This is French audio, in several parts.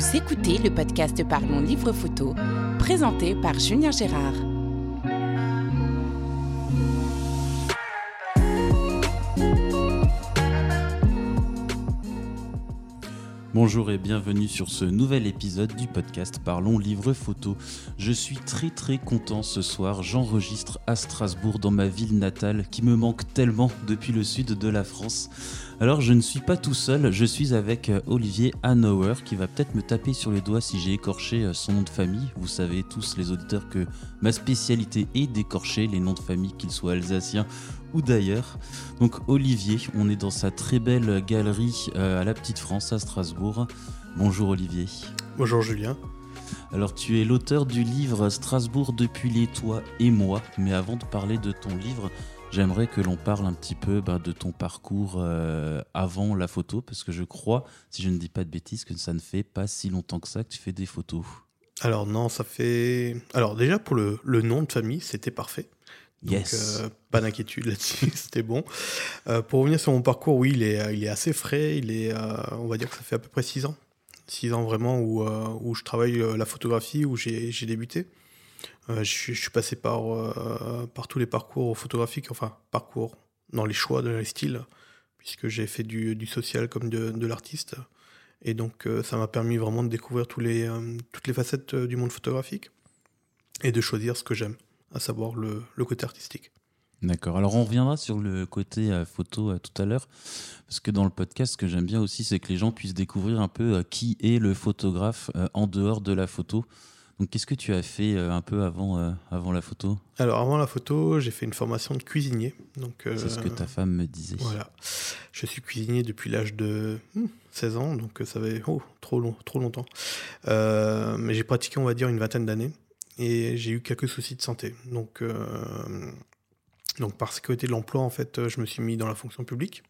Vous écoutez le podcast Parlons Livre Photo, présenté par Julien Gérard. Bonjour et bienvenue sur ce nouvel épisode du podcast Parlons Livre Photo. Je suis très très content ce soir, j'enregistre à Strasbourg dans ma ville natale qui me manque tellement depuis le sud de la France. Alors je ne suis pas tout seul, je suis avec euh, Olivier Hanauer qui va peut-être me taper sur les doigts si j'ai écorché euh, son nom de famille. Vous savez tous les auditeurs que ma spécialité est d'écorcher les noms de famille, qu'ils soient alsaciens ou d'ailleurs. Donc Olivier, on est dans sa très belle galerie euh, à la Petite France à Strasbourg. Bonjour Olivier. Bonjour Julien. Alors tu es l'auteur du livre Strasbourg depuis les toits et moi, mais avant de parler de ton livre, j'aimerais que l'on parle un petit peu bah, de ton parcours euh, avant la photo, parce que je crois, si je ne dis pas de bêtises, que ça ne fait pas si longtemps que ça que tu fais des photos. Alors non, ça fait... Alors déjà pour le, nom de famille, c'était parfait. Donc yes. Euh, pas d'inquiétude là-dessus, c'était bon. Euh, pour revenir sur mon parcours, oui, il est, il est assez frais. Il est, on va dire que ça fait à peu près six ans. Six ans vraiment où, où je travaille la photographie, où j'ai débuté. Euh, je, suis passé par, euh, par tous les parcours photographiques, enfin, parcours dans les choix de les styles, puisque j'ai fait du, social comme de, l'artiste. Et donc, euh, ça m'a permis vraiment de découvrir tous les, toutes les facettes du monde photographique et de choisir ce que j'aime, à savoir le, côté artistique. D'accord. Alors on reviendra sur le côté photo tout à l'heure, parce que dans le podcast, ce que j'aime bien aussi, c'est que les gens puissent découvrir un peu qui est le photographe en dehors de la photo. Donc, qu'est-ce que tu as fait euh, un peu avant, euh, avant la photo? Alors, avant la photo, j'ai fait une formation de cuisinier. Donc, C'est ce que ta femme me disait. Voilà. Je suis cuisinier depuis l'âge de 16 hmm, ans, donc ça fait oh, trop, long, trop longtemps. mais j'ai pratiqué, on va dire, une vingtaine d'années et j'ai eu quelques soucis de santé. Donc, donc par sécurité de l'emploi, en fait, je me suis mis dans la fonction publique.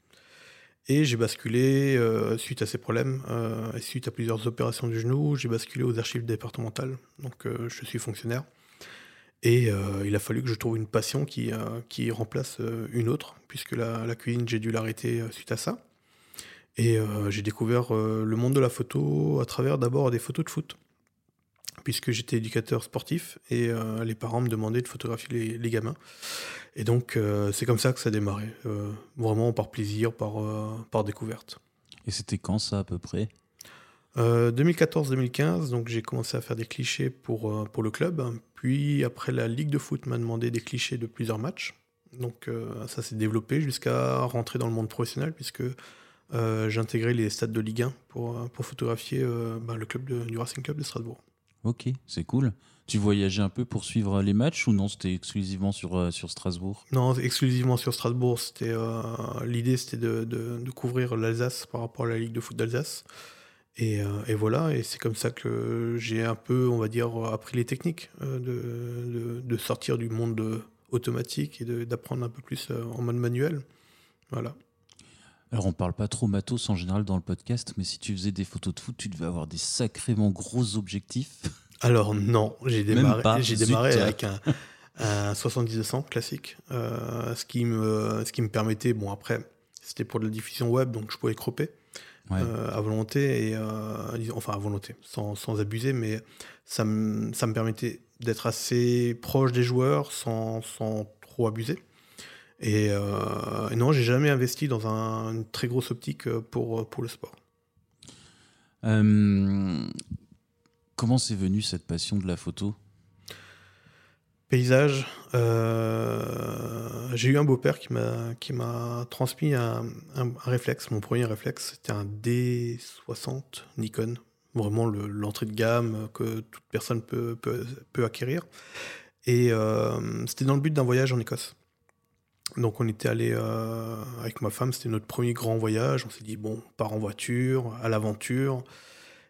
Et j'ai basculé, euh, suite à ces problèmes, euh, et suite à plusieurs opérations du genou, j'ai basculé aux archives départementales. Donc euh, je suis fonctionnaire. Et il a fallu que je trouve une passion qui, remplace une autre, puisque la cuisine, j'ai dû l'arrêter suite à ça. Et j'ai découvert le monde de la photo à travers d'abord des photos de foot puisque j'étais éducateur sportif et euh, les parents me demandaient de photographier les, gamins. Et donc, euh, c'est comme ça que ça a démarré, euh, vraiment par plaisir, par, par découverte. Et c'était quand ça à peu près? 2014-2015, donc j'ai commencé à faire des clichés pour, pour le club. Puis après, la Ligue de foot m'a demandé des clichés de plusieurs matchs. Donc ça s'est développé jusqu'à rentrer dans le monde professionnel, puisque j'ai intégré les stades de Ligue 1 pour, pour photographier bah, le club du Racing Club de Strasbourg. Ok, c'est cool. Tu voyageais un peu pour suivre les matchs ou non C'était exclusivement sur, euh, sur Strasbourg? Non, exclusivement sur Strasbourg. C'était euh, l'idée, c'était de, de, couvrir l'Alsace par rapport à la Ligue de foot d'Alsace. Et, euh, et, voilà, et c'est comme ça que j'ai un peu, on va dire, appris les techniques de, de, sortir du monde automatique et d'apprendre un peu plus en mode manuel. Voilà. Alors on parle pas trop matos en général dans le podcast, mais si tu faisais des photos de foot, tu devais avoir des sacrément gros objectifs. Alors non, j'ai démarré, j'ai démarré avec un, un 70-200 classique, euh, ce, qui me, ce qui me permettait, bon après, c'était pour de la diffusion web, donc je pouvais cropper euh, à volonté, et, euh, enfin à volonté, sans, sans abuser, mais ça me, ça me permettait d'être assez proche des joueurs sans, sans trop abuser. Euh, et, non, j'ai jamais investi dans un, une très grosse optique euh, pour, euh, pour le sport. comment c'est venu cette passion de la photo? Paysage. j'ai eu un beau-père qui m'a, qui m'a transmis un, un, réflexe. Mon premier réflexe, c'était un D60 Nikon. Vraiment l'entrée de gamme que toute personne peut, peut, peut acquérir. Et c'était dans le but d'un voyage en Écosse. Donc on était allé euh, avec ma femme, c'était notre premier grand voyage. On s'est dit bon, on part en voiture, à l'aventure.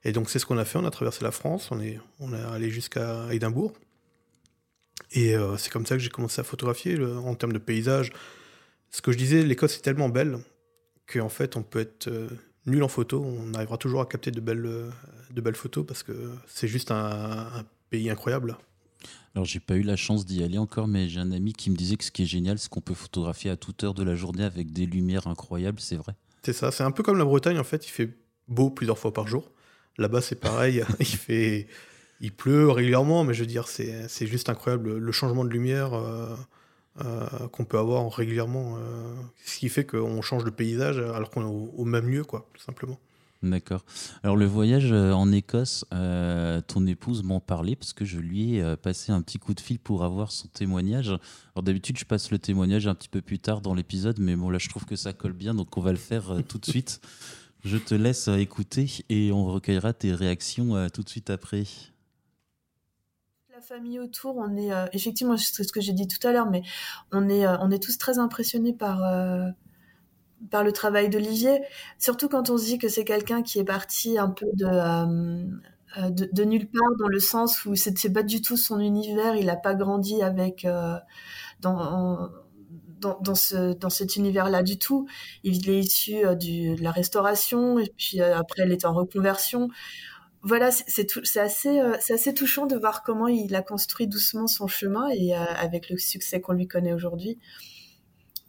Et donc c'est ce qu'on a fait. On a traversé la France. On est, on est allé jusqu'à Édimbourg. Et euh, c'est comme ça que j'ai commencé à photographier en termes de paysage. Ce que je disais, l'Écosse est tellement belle qu'en fait on peut être euh, nul en photo. On arrivera toujours à capter de belles, de belles photos parce que c'est juste un pays incroyable. Alors, j'ai pas eu la chance d'y aller encore, mais j'ai un ami qui me disait que ce qui est génial, c'est qu'on peut photographier à toute heure de la journée avec des lumières incroyables, c'est vrai. C'est ça, c'est un peu comme la Bretagne en fait, il fait beau plusieurs fois par jour. Là-bas, c'est pareil. il fait, il pleut régulièrement, mais je veux dire, c'est juste incroyable le changement de lumière qu'on peut avoir régulièrement. ce qui fait qu'on change de paysage alors qu'on est au, au, même lieu, quoi, tout simplement. D'accord. Alors le voyage euh, en Écosse, euh, ton épouse m'en parlait parce que je lui ai euh, passé un petit coup de fil pour avoir son témoignage. Alors d'habitude je passe le témoignage un petit peu plus tard dans l'épisode, mais bon là je trouve que ça colle bien, donc on va le faire tout de suite. Je te laisse écouter et on recueillera tes réactions tout de suite après. La famille autour, on est effectivement, c'est ce que j'ai dit tout à l'heure, mais on est, on est tous très impressionnés par par le travail d'Olivier, surtout quand on se dit que c'est quelqu'un qui est parti un peu de, euh, euh, de, nulle part, dans le sens où c'est pas du tout son univers, il n'a pas grandi avec euh, dans, dans, ce, dans cet univers-là du tout. Il est issu de la restauration, et puis après, il est en reconversion. Voilà, c'est assez, c'est assez touchant de voir comment il a construit doucement son chemin et avec le succès qu'on lui connaît aujourd'hui.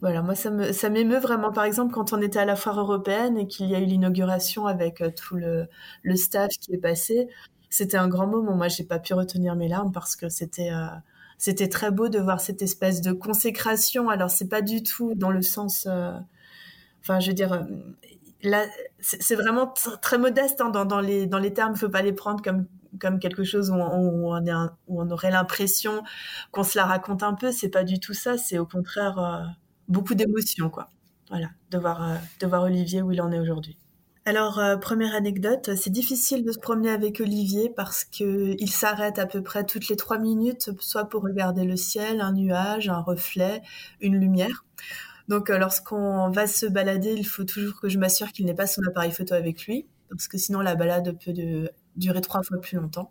Voilà, moi ça me ça m'émeut vraiment. Par exemple, quand on était à la foire européenne et qu'il y a eu l'inauguration avec euh, tout le, le staff qui est passé, c'était un grand moment. Moi, j'ai pas pu retenir mes larmes parce que c'était euh, très beau de voir cette espèce de consécration. Alors c'est pas du tout dans le sens, euh, enfin je veux dire, c'est vraiment très modeste hein, dans, les dans les termes. Faut pas les prendre comme quelque chose où on, où on aurait l'impression qu'on se la raconte un peu. C'est pas du tout ça. C'est au contraire beaucoup d'émotions, quoi. Voilà, de voir, euh, de voir Olivier où il en est aujourd'hui. Alors, euh, première anecdote, c'est difficile de se promener avec Olivier parce que il s'arrête à peu près toutes les trois minutes, soit pour regarder le ciel, un nuage, un reflet, une lumière. Donc, euh, lorsqu'on va se balader, il faut toujours que je m'assure qu'il n'ait pas son appareil photo avec lui, parce que sinon la balade peut durer trois fois plus longtemps.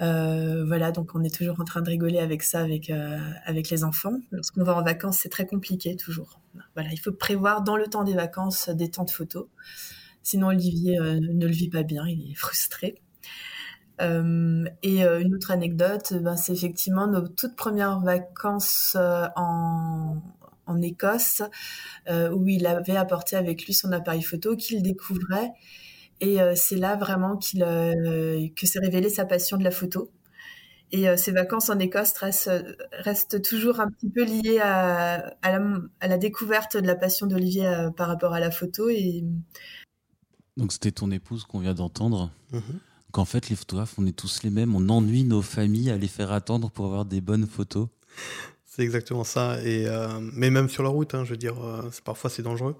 Euh, voilà, donc on est toujours en train de rigoler avec ça, avec euh, avec les enfants. Lorsqu'on va en vacances, c'est très compliqué toujours. Voilà, il faut prévoir dans le temps des vacances des temps de photos. Sinon, Olivier euh, ne le vit pas bien, il est frustré. et une autre anecdote, ben, c'est effectivement nos toutes premières vacances en, en Écosse, où il avait apporté avec lui son appareil photo qu'il découvrait et euh, c'est là vraiment qu'il euh, que s'est révélée sa passion de la photo. Et euh, ses vacances en Écosse restent, toujours un petit peu liées à, à, la, découverte de la passion d'Olivier par rapport à la photo. Et... Donc c'était ton épouse qu'on vient d'entendre. Mm-hmm. Qu'en fait, les photographes, on est tous les mêmes. On ennuie nos familles à les faire attendre pour avoir des bonnes photos. C'est exactement ça. Et, mais même sur la route, hein, je veux dire, parfois c'est dangereux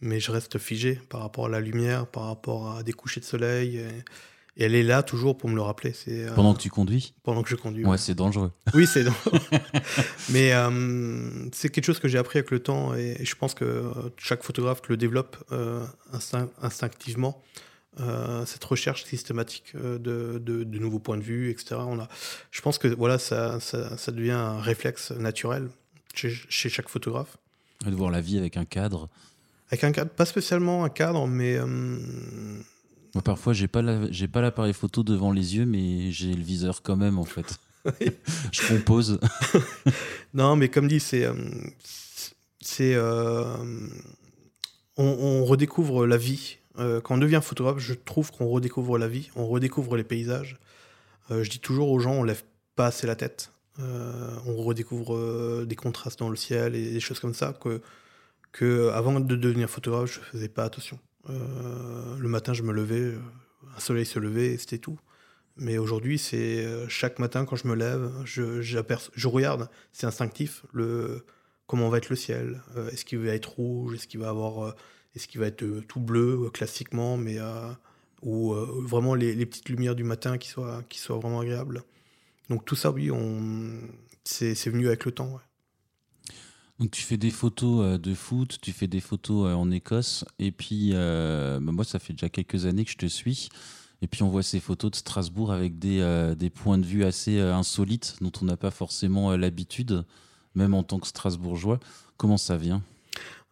mais je reste figé par rapport à la lumière, par rapport à des couchers de soleil. Et, elle est là toujours pour me le rappeler. C'est, euh, pendant que tu conduis? Pendant que je conduis. Ouais, c'est dangereux. Oui, c'est dangereux. mais euh, c'est quelque chose que j'ai appris avec le temps et, je pense que euh, chaque photographe le développe instinctivement. cette recherche systématique de, de, nouveaux points de vue, etc. On a, je pense que voilà, ça, ça, ça devient un réflexe naturel chez, chez chaque photographe. De voir la vie avec un cadre. Avec un cadre, pas spécialement un cadre, mais. Euh, Moi, parfois, j'ai pas j'ai pas l'appareil photo devant les yeux, mais j'ai le viseur quand même, en fait. je compose. non, mais comme dit, c'est. Euh, c'est. Euh, on, redécouvre la vie. quand on devient photographe, je trouve qu'on redécouvre la vie, on redécouvre les paysages. je dis toujours aux gens, on lève pas assez la tête. on redécouvre des contrastes dans le ciel et des choses comme ça que que avant de devenir photographe, je faisais pas attention. Euh, le matin, je me levais, euh, un soleil se levait c'était tout. Mais aujourd'hui, c'est euh, chaque matin quand je me lève, je, regarde, c'est instinctif, comment va être le ciel. est-ce qu'il va être rouge Est-ce qu'il va avoir, est-ce qu'il va être tout bleu classiquement, ou vraiment les, petites lumières du matin qui soient, vraiment agréables. Donc tout ça, oui, c'est, venu avec le temps. Tu fais des photos euh, de foot, tu fais des photos euh, en Écosse, et puis euh, bah, moi ça fait déjà quelques années que je te suis, et puis on voit ces photos de Strasbourg avec des, points de vue assez insolites dont on n'a pas forcément l'habitude, même en tant que Strasbourgeois. Comment ça vient?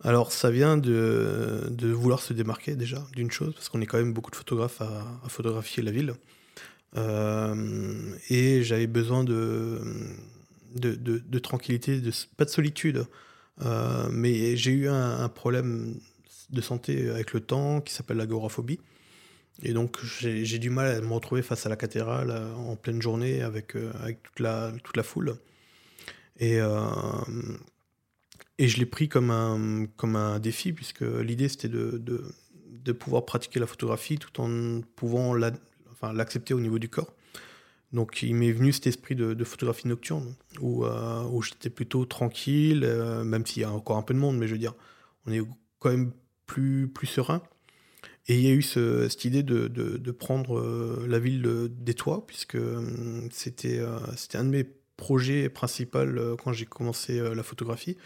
Alors ça vient de, vouloir se démarquer déjà d'une chose, parce qu'on est quand même beaucoup de photographes à photographier la ville. et j'avais besoin de, de, tranquillité, pas de solitude. Euh, mais j'ai eu un, problème de santé avec le temps qui s'appelle l'agoraphobie. Et donc j'ai du mal à me retrouver face à la cathédrale en pleine journée avec, avec toute, la, foule. Et, je l'ai pris comme un, défi, puisque l'idée c'était de, pouvoir pratiquer la photographie tout en pouvant l'accepter au niveau du corps. Donc il m'est venu cet esprit de, photographie nocturne, où, euh, où j'étais plutôt tranquille, euh, même s'il y a encore un peu de monde, mais je veux dire, on est quand même plus, plus serein. Et il y a eu cette idée de, de prendre euh, la ville des toits, puisque c'était c'était un de mes projets principaux quand j'ai commencé la photographie.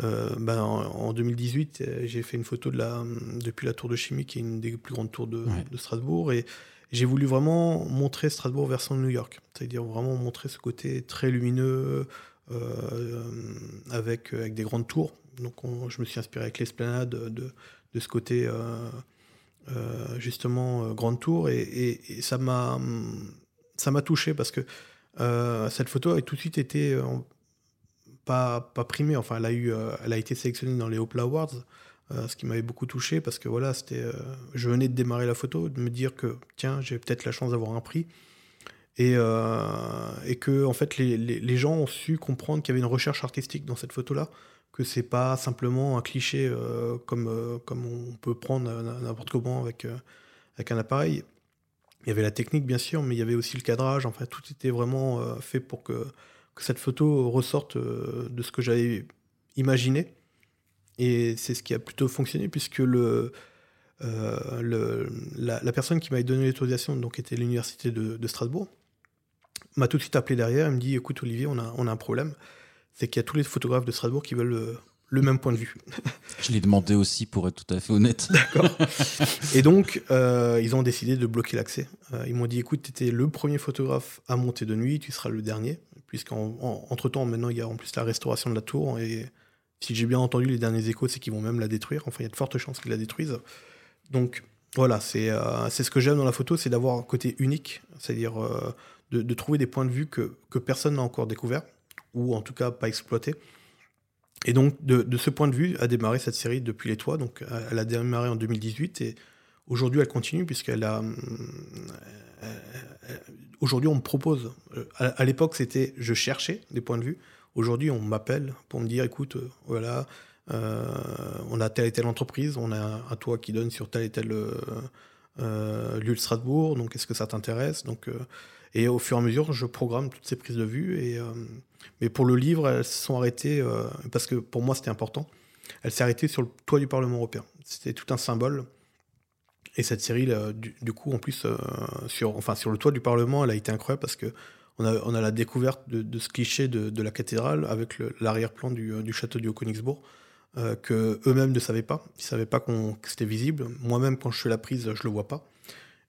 Ben, en, 2018, j'ai fait une photo de la, depuis la tour de chimie, qui est une des plus grandes tours de, de Strasbourg, et j'ai voulu vraiment montrer Strasbourg version New York, c'est-à-dire vraiment montrer ce côté très lumineux euh, avec, avec des grandes tours. Donc je me suis inspiré avec l'esplanade de, de, ce côté euh, euh, justement grande tour et, ça m'a ça m'a touché parce que cette photo a tout de suite été pas, pas primée, enfin elle a, eu, elle a été sélectionnée dans les Oprah Awards. Euh, ce qui m'avait beaucoup touché parce que voilà, c'était, euh, je venais de démarrer la photo, de me dire que tiens, j'ai peut-être la chance d'avoir un prix. Et, euh, et que en fait, les, les, gens ont su comprendre qu'il y avait une recherche artistique dans cette photo-là, que c'est pas simplement un cliché comme, comme on peut prendre n'importe comment avec, avec un appareil. Il y avait la technique, bien sûr, mais il y avait aussi le cadrage. Enfin, tout était vraiment fait pour que cette photo ressorte de ce que j'avais imaginé. Et c'est ce qui a plutôt fonctionné, puisque le, euh, le, la, personne qui m'avait donné l'autorisation, donc était l'université de, Strasbourg, m'a tout de suite appelé derrière. Elle me dit Écoute, Olivier, on a, on a un problème. C'est qu'il y a tous les photographes de Strasbourg qui veulent le, même point de vue. Je l'ai demandé aussi, pour être tout à fait honnête. D'accord. Et donc, euh, ils ont décidé de bloquer l'accès. Euh, ils m'ont dit Écoute, tu étais le premier photographe à monter de nuit, tu seras le dernier. Puisqu'entre-temps, maintenant, il y a en plus la restauration de la tour et si j'ai bien entendu les derniers échos, c'est qu'ils vont même la détruire. Enfin, il y a de fortes chances qu'ils la détruisent. Donc, voilà, c'est euh, ce que j'aime dans la photo, c'est d'avoir un côté unique, c'est-à-dire euh, de, trouver des points de vue que, que personne n'a encore découvert, ou en tout cas pas exploité. Et donc, de, ce point de vue, a démarré cette série depuis les toits. Donc, elle a démarré en 2018 et aujourd'hui, elle continue puisqu'elle a. Euh, aujourd'hui, on me propose. À, à l'époque, c'était je cherchais des points de vue. Aujourd'hui, on m'appelle pour me dire, écoute, euh, voilà, euh, on a telle et telle entreprise, on a un toit qui donne sur tel et tel euh, lieu de Strasbourg, donc est-ce que ça t'intéresse? Donc, Et au fur et à mesure, je programme toutes ces prises de vue. Et, mais pour le livre, elles se sont arrêtées, parce que pour moi c'était important, elles s'est arrêtée sur le toit du Parlement européen. C'était tout un symbole. Et cette série, du, coup, en plus, sur, enfin, sur le toit du Parlement, elle a été incroyable parce que on a, la découverte de, ce cliché de, la cathédrale avec l'arrière-plan du, du, château du Haut-Königsbourg, euh, que eux-mêmes ne savaient pas. Ils ne savaient pas que c'était visible. Moi-même, quand je fais la prise, je ne le vois pas.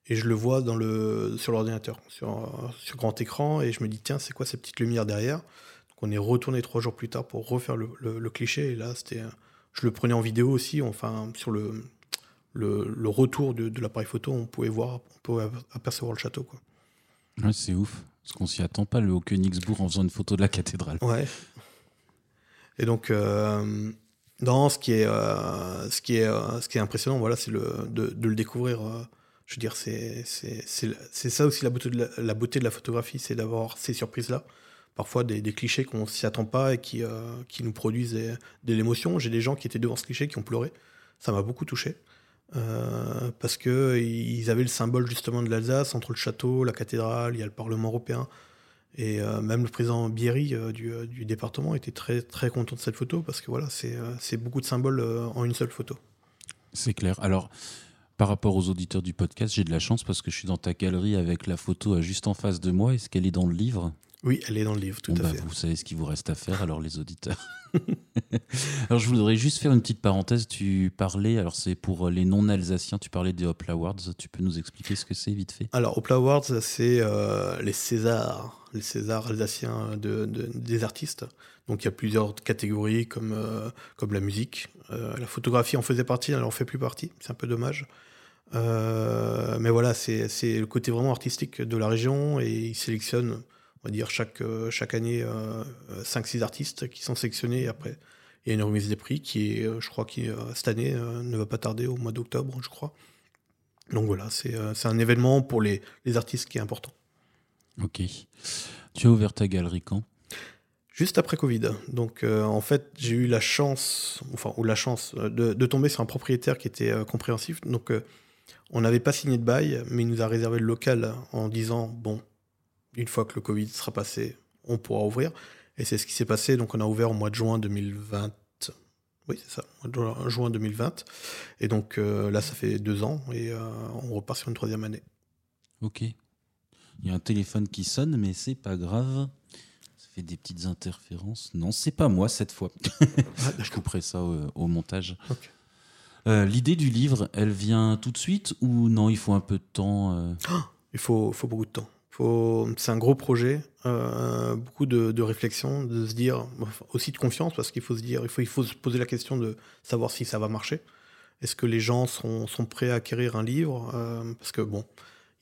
Et je le vois dans le, sur l'ordinateur, sur, sur grand écran, et je me dis, tiens, c'est quoi ces petites lumières derrière? Donc on est retourné trois jours plus tard pour refaire le, cliché, et là, c'était, je le prenais en vidéo aussi, enfin, sur le, le, retour de, de l'appareil photo, on pouvait voir, on pouvait apercevoir le château. Ouais, c'est ouf. Parce qu'on s'y attend pas, le Haut-Königsbourg, en faisant une photo de la cathédrale. Ouais. Et donc, euh, ce qui est, euh, ce euh, impressionnant, voilà, c'est de, le découvrir. Je veux dire, c'est, ça aussi la beauté de la, photographie, c'est d'avoir ces surprises-là. Parfois des, clichés qu'on s'y attend pas et qui, qui nous produisent de l'émotion. J'ai des gens qui étaient devant ce cliché qui ont pleuré. Ça m'a beaucoup touché. Euh, parce que ils avaient le symbole justement de l'Alsace entre le château, la cathédrale, il y a le Parlement européen. Et euh, même le président Bierry euh, du, du, département était très très content de cette photo parce que voilà, c'est beaucoup de symboles en une seule photo. C'est clair. Alors, par rapport aux auditeurs du podcast, j'ai de la chance parce que je suis dans ta galerie avec la photo juste en face de moi. Est-ce qu'elle est dans le livre? Oui, elle est dans le livre, tout à bah, fait. Vous savez ce qu'il vous reste à faire, alors les auditeurs. alors je voudrais juste faire une petite parenthèse. Tu parlais, alors c'est pour les non-alsaciens, tu parlais des Hopla Awards. Tu peux nous expliquer ce que c'est vite fait? Alors Hopla Awards, c'est euh, les Césars, les Césars alsaciens de, des artistes. Donc il y a plusieurs catégories comme, euh, comme la musique. Euh, la photographie en faisait partie, elle en fait plus partie. C'est un peu dommage. mais voilà, c'est le côté vraiment artistique de la région et ils sélectionnent on va dire chaque, euh, chaque année 5-6 euh, artistes qui sont sélectionnés et après il y a une remise des prix qui est, euh, je crois, qui cette année ne va pas tarder au mois d'octobre, je crois. Donc voilà, c'est un événement pour les, les artistes qui est important. Ok. Tu as ouvert ta galerie quand? Juste après Covid. Donc en fait, j'ai eu la chance, enfin, ou la chance, de, de, tomber sur un propriétaire qui était compréhensif. Donc on n'avait pas signé de bail, mais il nous a réservé le local en disant bon, une fois que le Covid sera passé, on pourra ouvrir. Et c'est ce qui s'est passé. Donc on a ouvert au mois de juin 2020. Oui, c'est ça, juin 2020. Et donc euh, là, ça fait deux ans et euh, on repart sur une troisième année. Ok. Il y a un téléphone qui sonne, mais c'est pas grave. Ça fait des petites interférences. Non, c'est pas moi cette fois. Ah, Je couperai ça au, montage. Euh, l'idée du livre, elle vient tout de suite ou non, il faut un peu de temps Il faut, faut beaucoup de temps. C'est un gros projet, euh, beaucoup de, de, réflexion, de se dire, aussi de confiance, parce qu'il faut se dire, il faut, il faut se poser la question de savoir si ça va marcher. Est-ce que les gens sont, sont, prêts à acquérir un livre euh, Parce que bon,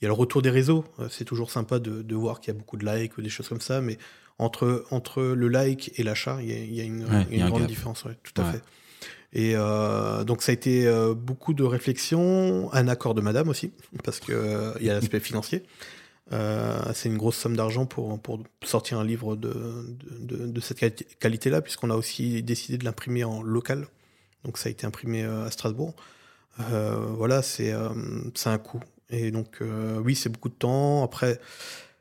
il y a le retour des réseaux. Euh, c'est toujours sympa de, de voir qu'il y a beaucoup de likes ou des choses comme ça, mais entre, entre le like et l'achat, il, y a une, une grande différence. tout à fait. Et euh, donc ça a été beaucoup de réflexion, un accord de madame aussi, parce qu'il il y a l'aspect financier. Euh, c'est une grosse somme d'argent pour, pour sortir un livre de, de, cette qualité-là, puisqu'on a aussi décidé de l'imprimer en local. Donc ça a été imprimé euh, à Strasbourg. Euh, voilà, c'est un coût. Et donc oui, c'est beaucoup de temps. Après,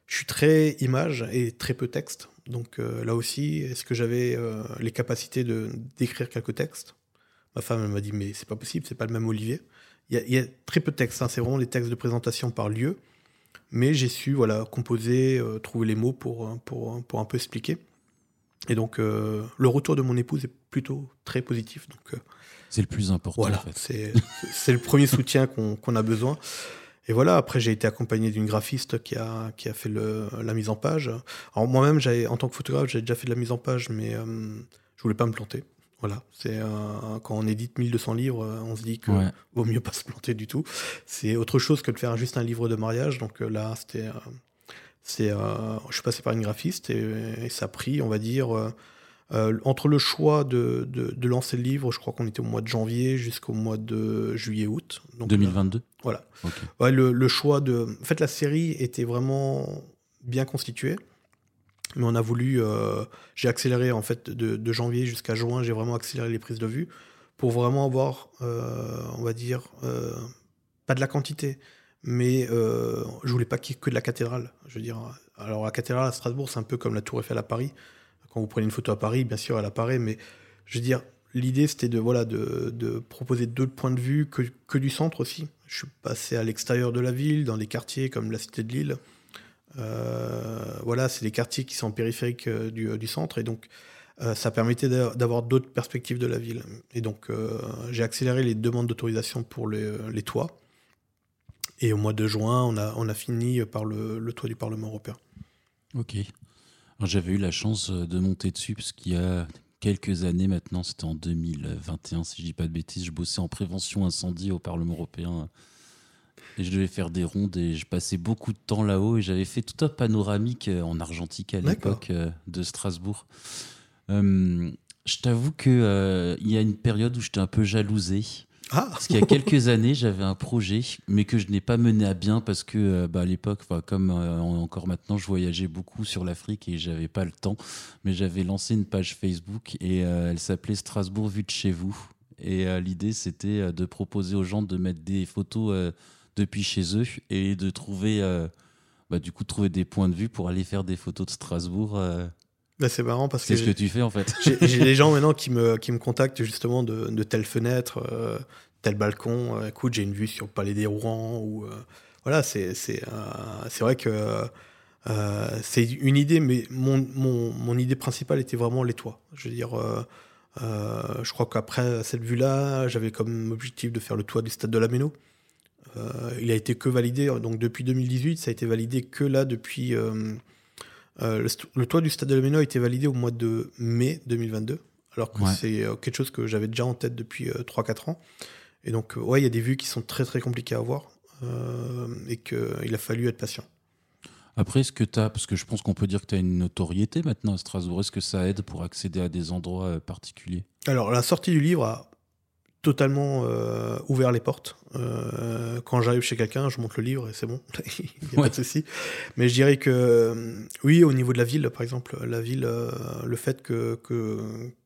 je suis très image et très peu texte. Donc là aussi, est-ce que j'avais les capacités de d'écrire quelques textes? Ma femme m'a dit mais c'est pas possible, c'est pas le même Olivier. Il y, y, a très peu de textes, hein. c'est vraiment les textes de présentation par lieu. Mais j'ai su voilà, composer, euh, trouver les mots pour, euh, pour, pour un peu expliquer. Et donc, euh, le retour de mon épouse est plutôt très positif. Donc, c'est le plus important. Voilà, en fait. c'est le premier soutien qu'on a besoin. Et voilà, après, j'ai été accompagné d'une graphiste qui a, qui a fait le, la mise en page. Alors, moi-même, en tant que photographe, j'ai déjà fait de la mise en page, mais je voulais pas me planter. Voilà, c'est quand on édite 1200 livres, euh, on se dit que vaut mieux pas se planter du tout. C'est autre chose que de faire juste un livre de mariage. Donc euh, là, c'était, euh, c'est, je suis passé par une graphiste et, ça a pris, on va dire, entre le choix de, de, lancer le livre, je crois qu'on était au mois de janvier jusqu'au mois de juillet-août. 2022. voilà. Ouais, le, le, choix de, en fait, la série était vraiment bien constituée mais on a voulu, euh, j'ai accéléré en fait de, janvier jusqu'à juin, j'ai vraiment accéléré les prises de vue pour vraiment avoir, euh, on va dire, euh, pas de la quantité, mais je voulais pas qu'il que de la cathédrale. Je veux dire, alors la cathédrale à Strasbourg, c'est un peu comme la Tour Eiffel à Paris. Quand vous prenez une photo à Paris, bien sûr, elle apparaît, mais je veux dire, l'idée c'était de voilà proposer d'autres points de vue que, que du centre aussi. Je suis passé à l'extérieur de la ville, dans des quartiers comme la Cité de Lille. Euh, voilà, c'est des quartiers qui sont périphériques euh, du, du, centre et donc euh, ça permettait d'avoir d'autres perspectives de la ville. Et donc j'ai accéléré les demandes d'autorisation pour les, les, toits. Et au mois de juin, on a, on a fini par le, le toit du Parlement européen. Ok. J'avais eu la chance de monter dessus parce qu'il y a quelques années maintenant, c'était en 2021 si je dis pas de bêtises, je bossais en prévention incendie au Parlement européen et je devais faire des rondes et je passais beaucoup de temps là-haut et j'avais fait tout un panoramique euh, en argentique à l'époque euh, de Strasbourg. Euh, je t'avoue qu'il il y a une période où j'étais un peu jalousé. Ah. Parce qu'il y a quelques années, j'avais un projet, mais que je n'ai pas mené à bien parce que bah, à l'époque, comme encore maintenant, je voyageais beaucoup sur l'Afrique et j'avais pas le temps. Mais j'avais lancé une page Facebook et elle s'appelait Strasbourg vue de chez vous. Et l'idée, c'était de proposer aux gens de mettre des photos depuis chez eux et de trouver, euh, bah, du coup, trouver des points de vue pour aller faire des photos de Strasbourg. Euh. Bah, c'est marrant parce que. C'est ce que tu fais en fait. J'ai des gens maintenant qui me, qui me contactent justement de, de telle fenêtre, euh, tel balcon. écoute, j'ai une vue sur le palais des Rouen. Ou, voilà, c'est vrai que. c'est une idée, mais mon, mon, mon, idée principale était vraiment les toits. Je veux dire, je crois qu'après cette vue-là, j'avais comme objectif de faire le toit du stade de la Méno. Euh, il a été que validé, donc depuis 2018, ça a été validé que là depuis. Euh, euh, le, toit du Stade de la a été validé au mois de mai 2022, alors que c'est quelque chose que j'avais déjà en tête depuis 3-4 ans. Et donc, ouais, il y a des vues qui sont très très compliquées à voir et qu'il a fallu être patient. Après, est-ce que tu as, parce que je pense qu'on peut dire que tu as une notoriété maintenant à Strasbourg, est-ce que ça aide pour accéder à des endroits particuliers? Alors, la sortie du livre a totalement euh, ouvert les portes. Euh, quand j'arrive chez quelqu'un, je monte le livre et c'est bon, il n'y a pas de souci. Mais je dirais que euh, oui, au niveau de la ville, par exemple, la ville, le fait que, que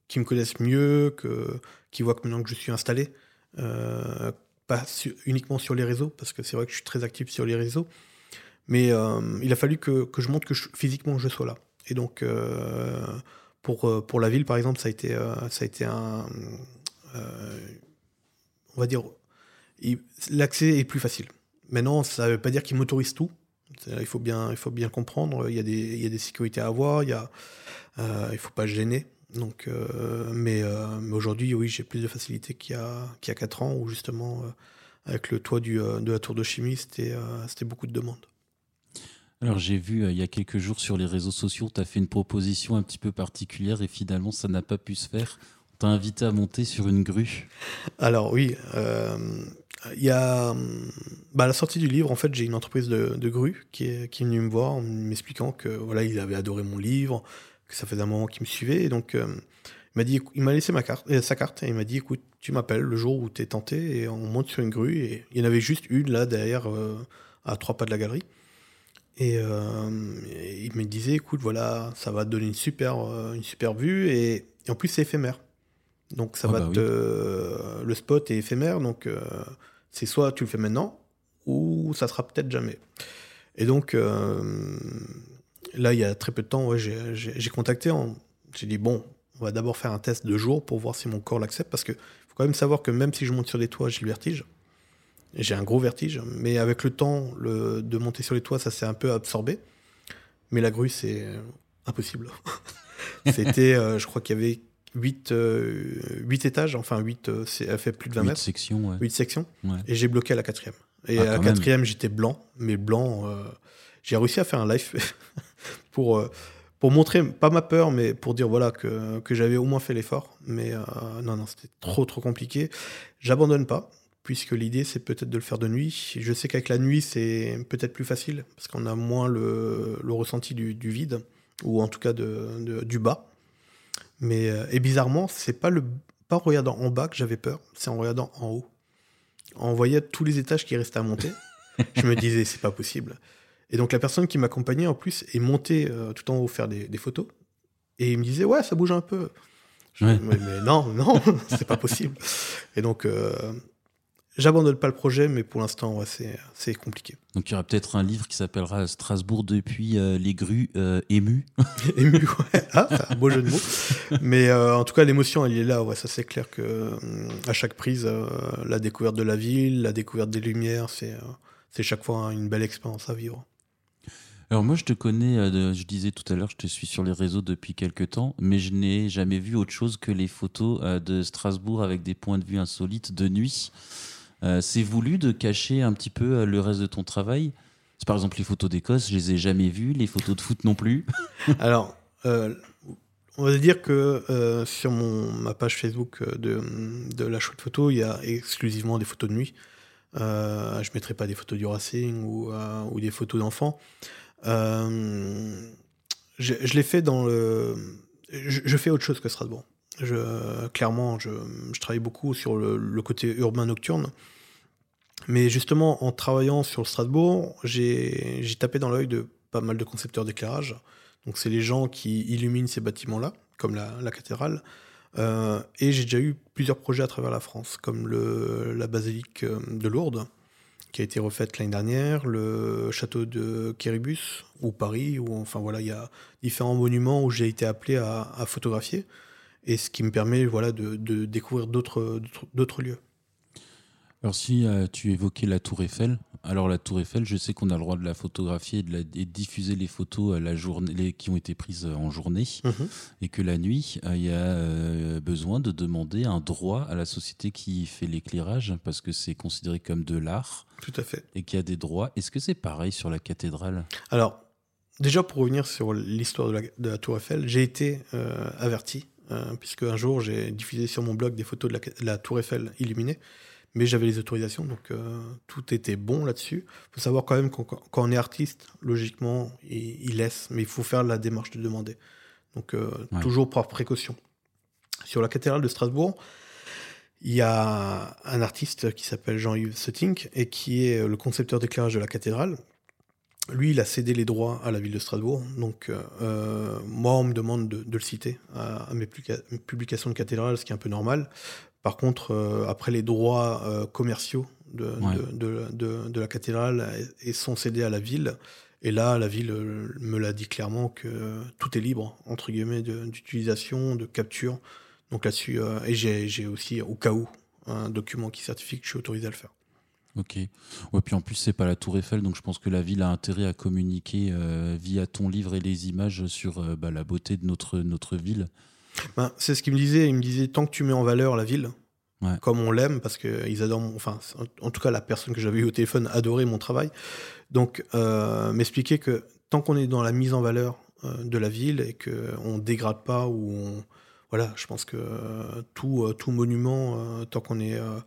qu'ils me connaissent mieux, que qu'ils voient que maintenant que je suis installé, pas uniquement sur les réseaux, parce que c'est vrai que je suis très actif sur les réseaux, mais il a fallu que, que je montre que physiquement je sois là. Et donc pour pour la ville, par exemple, ça a été ça a été un on va dire, l'accès est plus facile. Maintenant, ça ne veut pas dire qu'ils m'autorisent tout. Il faut, bien, il faut bien comprendre, il y, a des, il y a des sécurités à avoir, il ne euh, faut pas gêner. Donc, euh, mais, euh, mais aujourd'hui, oui, j'ai plus de facilité qu'il y, a, qu'il y a 4 ans, où justement, avec le toit de la tour de chimie, c'était, c'était beaucoup de demandes. Alors j'ai vu il y a quelques jours sur les réseaux sociaux, tu as fait une proposition un petit peu particulière et finalement ça n'a pas pu se faire. T'as invité à monter sur une grue? Alors oui, euh, il y a bah, à la sortie du livre, en fait, j'ai une entreprise de, de grue qui est, venue me voir en m'expliquant que voilà, il avait adoré mon livre, que ça faisait un moment qu'il me suivait, et donc euh, il m'a dit, il m'a laissé ma carte, euh, sa carte et il m'a dit, écoute, tu m'appelles le jour où tu es tenté et on monte sur une grue et il y en avait juste une là derrière, à trois pas de la galerie. Et, il me disait, écoute, voilà, ça va te donner une super, une super vue et en plus c'est éphémère. Donc ça ah va bah te... le spot est éphémère, donc euh, c'est soit tu le fais maintenant, ou ça sera peut-être jamais. Et donc euh, là, il y a très peu de temps, ouais, j'ai contacté, j'ai dit bon, on va d'abord faire un test de jour pour voir si mon corps l'accepte, parce que faut quand même savoir que même si je monte sur des toits, j'ai le vertige. J'ai un gros vertige, mais avec le temps le, de monter sur les toits, ça s'est un peu absorbé. Mais la grue, c'est impossible. C'était, euh, je crois qu'il y avait 8, euh, étages, enfin 8, euh, elle fait plus de 20 8 mètres. Sections, ouais. 8 sections. Et j'ai bloqué à la quatrième. Et ah, à la quatrième, j'étais blanc, mais blanc, euh, j'ai réussi à faire un live pour, pour montrer, pas ma peur, mais pour dire voilà que, que j'avais au moins fait l'effort. Mais non, non, c'était trop, trop compliqué. J'abandonne pas, puisque l'idée, c'est peut-être de le faire de nuit. Je sais qu'avec la nuit, c'est peut-être plus facile, parce qu'on a moins le, le ressenti du, du, vide, ou en tout cas de, du bas. Mais, euh, et bizarrement, c'est pas le pas en regardant en bas que j'avais peur, c'est en regardant en haut. En voyant tous les étages qui restaient à monter, je me disais, c'est pas possible. Et donc la personne qui m'accompagnait en plus est montée euh, tout en haut faire des, des, photos. Et il me disait, ouais, ça bouge un peu. mais, non, non, c'est pas possible. Et donc, euh, J'abandonne pas le projet, mais pour l'instant, c'est compliqué. Donc il y aura peut-être un livre qui s'appellera Strasbourg depuis euh, les grues euh, émues. ému, ouais. Ah, c'est un beau jeu de mots. mais euh, en tout cas, l'émotion, elle est là. Ouais, ça c'est clair que à chaque prise, la découverte de la ville, la découverte des lumières, c'est chaque fois une belle expérience à vivre. Alors moi je te connais, je disais tout à l'heure, je te suis sur les réseaux depuis quelques temps, mais je n'ai jamais vu autre chose que les photos de Strasbourg avec des points de vue insolites de nuit. Euh, c'est voulu de cacher un petit peu euh, le reste de ton travail? Par exemple, les photos d'Écosse, je les ai jamais vues, les photos de foot non plus. Alors, euh, on va dire que sur mon, ma page Facebook de, de la chouette photo, il y a exclusivement des photos de nuit. je ne mettrai pas des photos du Racing ou, ou des photos d'enfants. je, je l'ai fait dans le. Je, je, fais autre chose que Strasbourg. Clairement, je, travaille beaucoup sur le, côté urbain nocturne. Mais justement, en travaillant sur Strasbourg, j'ai tapé dans l'œil de pas mal de concepteurs d'éclairage. Donc, c'est les gens qui illuminent ces bâtiments-là, comme la, cathédrale. Euh, et j'ai déjà eu plusieurs projets à travers la France, comme la basilique euh, de Lourdes, qui a été refaite l'année dernière, le château de Kéribus, ou Paris, ou enfin voilà, il y a différents monuments où j'ai été appelé à photographier et ce qui me permet voilà, de, de découvrir d'autres lieux. Alors si euh, tu évoquais la tour Eiffel, alors la tour Eiffel, je sais qu'on a le droit de la photographier et de, la, diffuser les photos euh, la journée, les, qui ont été prises euh, en journée, mhm. et que la nuit, il y a besoin de demander un droit à la société qui fait l'éclairage, parce que c'est considéré comme de l'art. Tout à fait. Et qu'il y a des droits. Est-ce que c'est pareil sur la cathédrale? Alors, déjà pour revenir sur l'histoire de, de la, tour Eiffel, j'ai été averti euh, puisque un jour j'ai diffusé sur mon blog des photos de la, tour Eiffel illuminée, mais j'avais les autorisations, donc euh, tout était bon là-dessus. Il faut savoir quand même quand, quand on est artiste, logiquement, il, laisse, mais il faut faire la démarche de demander. Donc euh, toujours par précaution. Sur la cathédrale de Strasbourg, Il y a un artiste qui s'appelle Jean-Yves Sutink et qui est le concepteur d'éclairage de la cathédrale. Lui, il a cédé les droits à la ville de Strasbourg. Donc, euh, moi, on me demande de, le citer à, mes, publications de cathédrale, ce qui est un peu normal. Par contre, euh, après, les droits euh, commerciaux de, de, la cathédrale sont cédés à la ville. Et là, la ville me l'a dit clairement que tout est libre, entre guillemets, d'utilisation, de, capture. Donc là-dessus, et j'ai aussi, au cas où, un document qui certifie que je suis autorisé à le faire. Ok. Ouais, puis en plus, c'est pas la Tour Eiffel, donc je pense que la ville a intérêt à communiquer euh, via ton livre et les images sur euh, bah, la beauté de notre, notre ville. Ben, c'est ce qu'il me disait. Il me disait tant que tu mets en valeur la ville, comme on l'aime, parce qu'ils adorent. enfin, en tout cas, la personne que j'avais eu au téléphone adorait mon travail. Donc, euh, m'expliquer que tant qu'on est dans la mise en valeur de la ville et qu'on ne dégrade pas ou on. Voilà, je pense que tout, tout monument, tant qu'on est euh,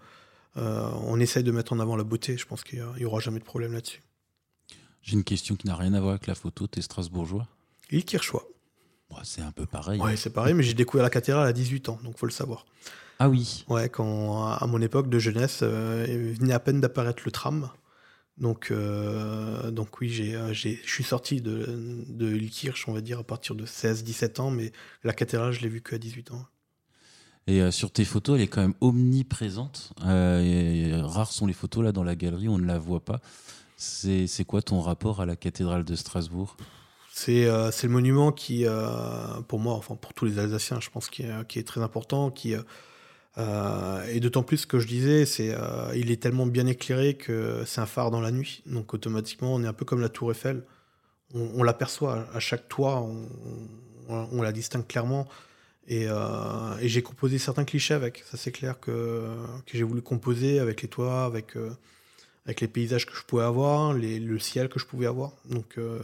on essaye de mettre en avant la beauté. Je pense qu'il n'y aura jamais de problème là-dessus. J'ai une question qui n'a rien à voir avec la photo. T'es strasbourgeois? Il Kirchois. c'est un peu pareil. Ouais, c'est pareil, mais j'ai découvert la cathédrale à 18 ans, donc faut le savoir. Ah oui Ouais, quand, à mon époque de jeunesse, euh, il venait à peine d'apparaître le tram. Donc, euh, donc oui, je suis sorti de, de on va dire, à partir de 16-17 ans, mais la cathédrale, je l'ai vue qu'à 18 ans. Et euh, sur tes photos, elle est quand même omniprésente. Euh, rares sont les photos là dans la galerie, on ne la voit pas. C'est quoi ton rapport à la cathédrale de Strasbourg? C'est euh, le monument qui, pour moi, enfin pour tous les Alsaciens, je pense, qui, est très important. Qui, et d'autant plus que je disais, c'est il est tellement bien éclairé que c'est un phare dans la nuit. Donc automatiquement, on est un peu comme la tour Eiffel. On, l'aperçoit à chaque toit, on, la distingue clairement. Euh, et, j'ai composé certains clichés avec. Ça, c'est clair que, j'ai voulu composer avec les toits, avec, euh, avec les paysages que je pouvais avoir, le ciel que je pouvais avoir. Donc, euh,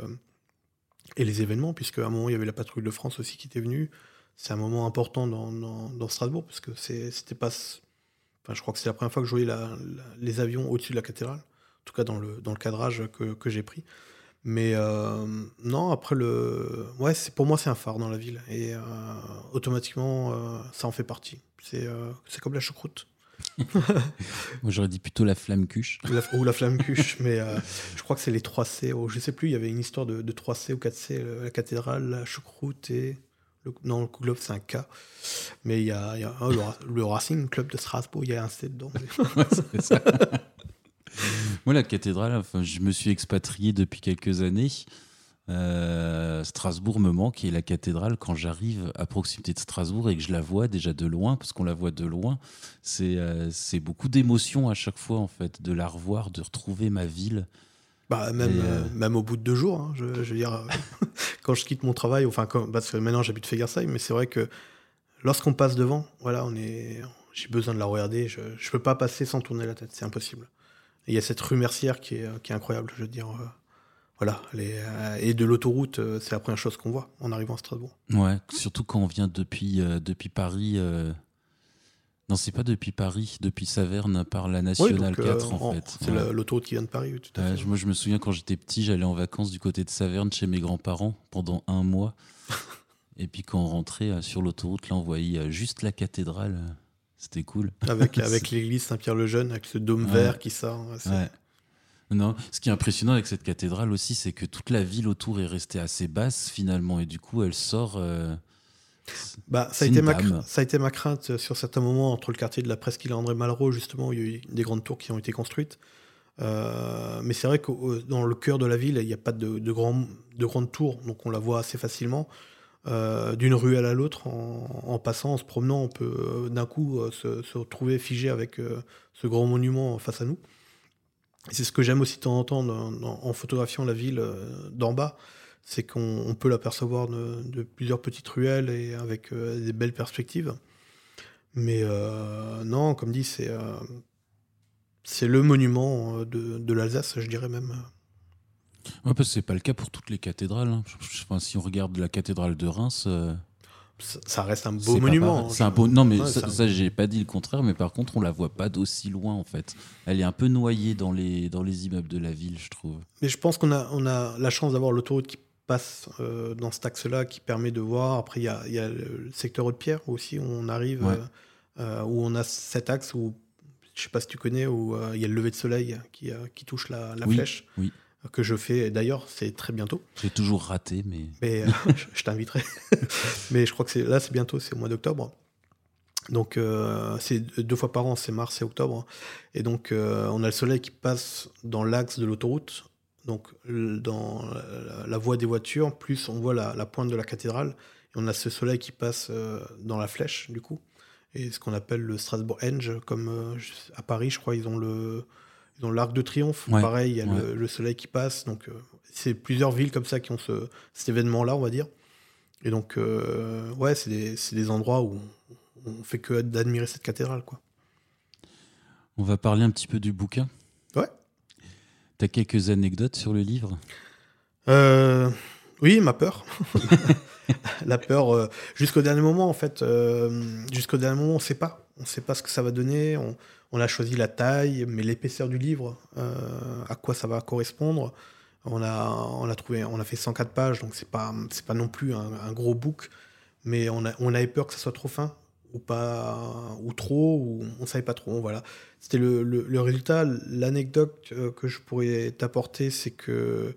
et les événements, puisque à un moment, il y avait la patrouille de France aussi qui était venue. C'est un moment important dans, dans, Strasbourg, parce que c'était pas. Enfin, je crois que c'est la première fois que je voyais les avions au-dessus de la cathédrale, en tout cas dans le, dans le cadrage que, que j'ai pris. Mais euh, non, après le. Ouais, pour moi, c'est un phare dans la ville. Et euh, automatiquement, euh, ça en fait partie. C'est comme la choucroute. moi, j'aurais dit plutôt la flamme cuche. ou la flamme cuche, mais je crois que c'est les 3 C. Oh, je sais plus, il y avait une histoire de, 3 C ou 4 C la cathédrale, la choucroute et. Le, non, le Globe, c'est un K. Mais il y a, oh, le, Racing Club de Strasbourg, il y a un C dedans. c'est ça. Moi, la cathédrale, enfin, je me suis expatrié depuis quelques années. Euh, Strasbourg me manque et la cathédrale, quand j'arrive à proximité de Strasbourg et que je la vois déjà de loin, parce qu'on la voit de loin, c'est euh, beaucoup d'émotions à chaque fois, en fait, de la revoir, de retrouver ma ville. Bah, même, euh, même au bout de deux jours, hein, je, veux dire, quand je quitte mon travail, enfin, parce que maintenant j'habite Fegersheim, mais c'est vrai que lorsqu'on passe devant, voilà, on est, j'ai besoin de la regarder, je ne peux pas passer sans tourner la tête, c'est impossible il y a cette rue Mercière qui est, qui est incroyable, je veux dire. Euh, voilà, euh, et de l'autoroute, euh, c'est la première chose qu'on voit en arrivant à Strasbourg. Ouais, surtout quand on vient depuis, depuis Paris. Non, c'est pas depuis Paris, depuis Saverne par la Nationale 4 en, fait. C'est l'autoroute qui vient de Paris, tout à fait. Moi, je me souviens quand j'étais petit, j'allais en vacances du côté de Saverne chez mes grands-parents pendant un mois. et puis quand on rentrait sur l'autoroute, là, on voyait juste la cathédrale. C'était cool. Avec, avec l'église Saint-Pierre-le-Jeune, avec ce dôme vert qui sort. Non, ce qui est impressionnant avec cette cathédrale aussi, c'est que toute la ville autour est restée assez basse finalement, et du coup, elle sort. Euh, bah, ça, a été ma, ça a été ma crainte sur certains moments entre le quartier de la Presqu'île et André Malraux, justement, où il y a eu des grandes tours qui ont été construites. Euh, mais c'est vrai que dans le cœur de la ville, il n'y a pas de, de, grand, de grandes tours, donc on la voit assez facilement. Euh, d'une rue à l'autre, en, passant, en se promenant, on peut euh, d'un coup euh, se, retrouver figé avec ce grand monument face à nous. C'est ce que j'aime aussi de temps en temps en photographiant la ville d'en bas, c'est qu'on peut l'apercevoir de, plusieurs petites ruelles et avec des belles perspectives. Mais non, comme dit, c'est c'est le monument de, de l'Alsace, je dirais même. Ouais, parce que c'est pas le cas pour toutes les cathédrales. Hein. Enfin, si on regarde la cathédrale de Reims. Euh, ça reste un beau monument. C'est un beau. Non, mais ça, j'ai pas dit le contraire. Mais par contre, on la voit pas d'aussi loin en fait. Elle est un peu noyée dans les dans les immeubles de la ville, je trouve. Mais je pense qu'on a on a la chance d'avoir l'autoroute qui passe euh, dans cet axe-là, qui permet de voir. Après, il y a, y a, le secteur Haute-Pierre aussi où on arrive où on a cet axe où, je sais pas si tu connais, où il y a le lever de soleil qui, qui touche la, flèche. Oui. Que je fais d'ailleurs, c'est très bientôt. J'ai toujours raté, mais. Mais je t'inviterai. mais je crois que c'est là, c'est bientôt, c'est au mois d'octobre. Donc c'est deux fois par an, c'est mars et octobre. Et donc on a le soleil qui passe dans l'axe de l'autoroute donc dans la, voie des voitures, plus on voit la, pointe de la cathédrale, et on a ce soleil qui passe euh, dans la flèche, du coup, et ce qu'on appelle le Strasbourg Henge, comme euh, à Paris, je crois, ils ont le ont l'arc de triomphe, pareil, il y a le, soleil qui passe, donc euh, c'est plusieurs villes comme ça qui ont ce, cet événement-là, on va dire. Et donc, ouais, c'est des, des, endroits où on, on fait que d'admirer cette cathédrale, quoi. On va parler un petit peu du bouquin. Ouais. T'as quelques anecdotes sur le livre? Euh, Oui, ma peur. la peur euh, jusqu'au dernier moment, en fait. Euh, jusqu'au dernier moment, on ne sait pas. On ne sait pas ce que ça va donner. On, a choisi la taille, mais l'épaisseur du livre, à quoi ça va correspondre. On a, on a, trouvé, on a fait 104 pages, donc c'est pas, c'est pas non plus un, gros book, mais on, a, on avait peur que ça soit trop fin ou pas ou trop ou on savait pas trop voilà c'était le, le, résultat l'anecdote euh, que je pourrais t'apporter c'est que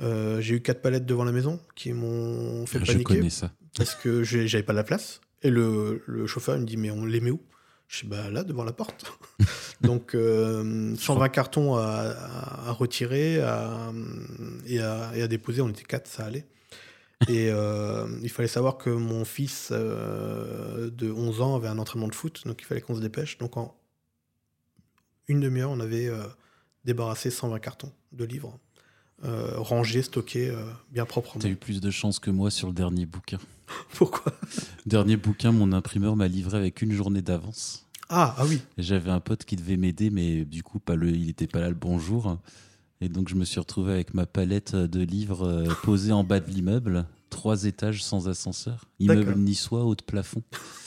euh, j'ai eu quatre palettes devant la maison qui m'ont fait paniquer je connais ça. parce que j'avais pas la place et le, chauffeur me dit mais on les met où? Je suis bah là devant la porte. Donc 120 euh, cartons à, retirer et, à, déposer. On était quatre ça allait. Et euh, il fallait savoir que mon fils euh, de 11 ans avait un entraînement de foot, donc il fallait qu'on se dépêche. Donc en une demi-heure, on avait débarrassé 120 cartons de livres, rangés, stockés, bien proprement. Tu as eu plus de chance que moi sur le dernier bouquin. Pourquoi? Dernier bouquin, mon imprimeur m'a livré avec une journée d'avance. Ah, ah oui. J'avais un pote qui devait m'aider, mais du coup, pas le, il n'était pas là le bonjour. Et donc je me suis retrouvé avec ma palette de livres euh, posée en bas de l'immeuble, trois étages sans ascenseur, immeuble niçois haut de plafond.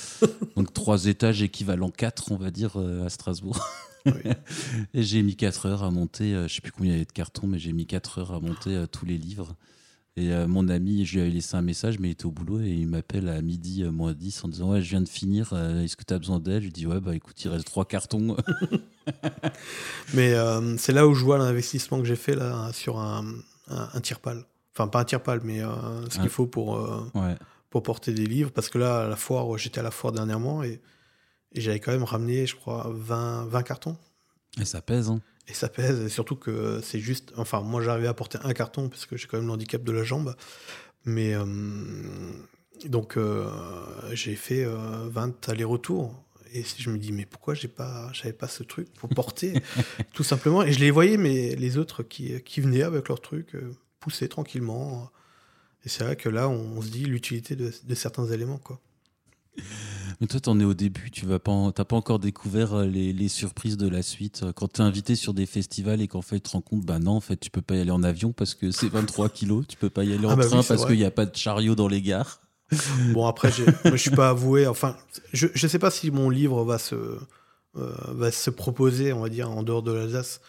donc trois étages équivalent quatre, on va dire, euh, à Strasbourg. et j'ai mis quatre heures à monter, euh, je sais plus combien il y avait de cartons, mais j'ai mis quatre heures à monter tous les livres. Et mon ami, je lui avais laissé un message, mais il était au boulot et il m'appelle à midi, moins 10, en disant Ouais, je viens de finir, est-ce que tu as besoin d'aide? Je lui dis Ouais, bah écoute, il reste trois cartons. Mais euh, c'est là où je vois l'investissement que j'ai fait là sur un, un, tire-pal. Enfin, pas un tire-pal, mais euh, ce qu'il faut pour, euh, pour porter des livres. Parce que là, à la foire, j'étais à la foire dernièrement et, et j'avais quand même ramené, je crois, 20, 20 cartons. Et ça pèse, hein Et ça pèse, et surtout que c'est juste. Enfin, moi, j'arrivais à porter un carton parce que j'ai quand même l'handicap de la jambe. Mais. donc, j'ai fait 20 allers-retours et je me dis mais pourquoi j'ai pas j'avais pas ce truc pour porter tout simplement et je les voyais mais les autres qui, qui venaient avec leur truc euh, pousser tranquillement et c'est vrai que là on, se dit l'utilité de, certains éléments quoi mais toi t'en es au début tu vas pas t'as pas encore découvert euh, les, les, surprises de la suite quand tu es invité sur des festivals et qu'en fait tu te rends compte bah non en fait tu peux pas y aller en avion parce que c'est 23 kilos tu peux pas y aller en ah bah train parce qu'il n'y a pas de chariot dans les gares bon, après, je ne suis pas avoué. Enfin, je ne sais pas si mon livre va se, euh, va se proposer, on va dire, en dehors de l'Alsace.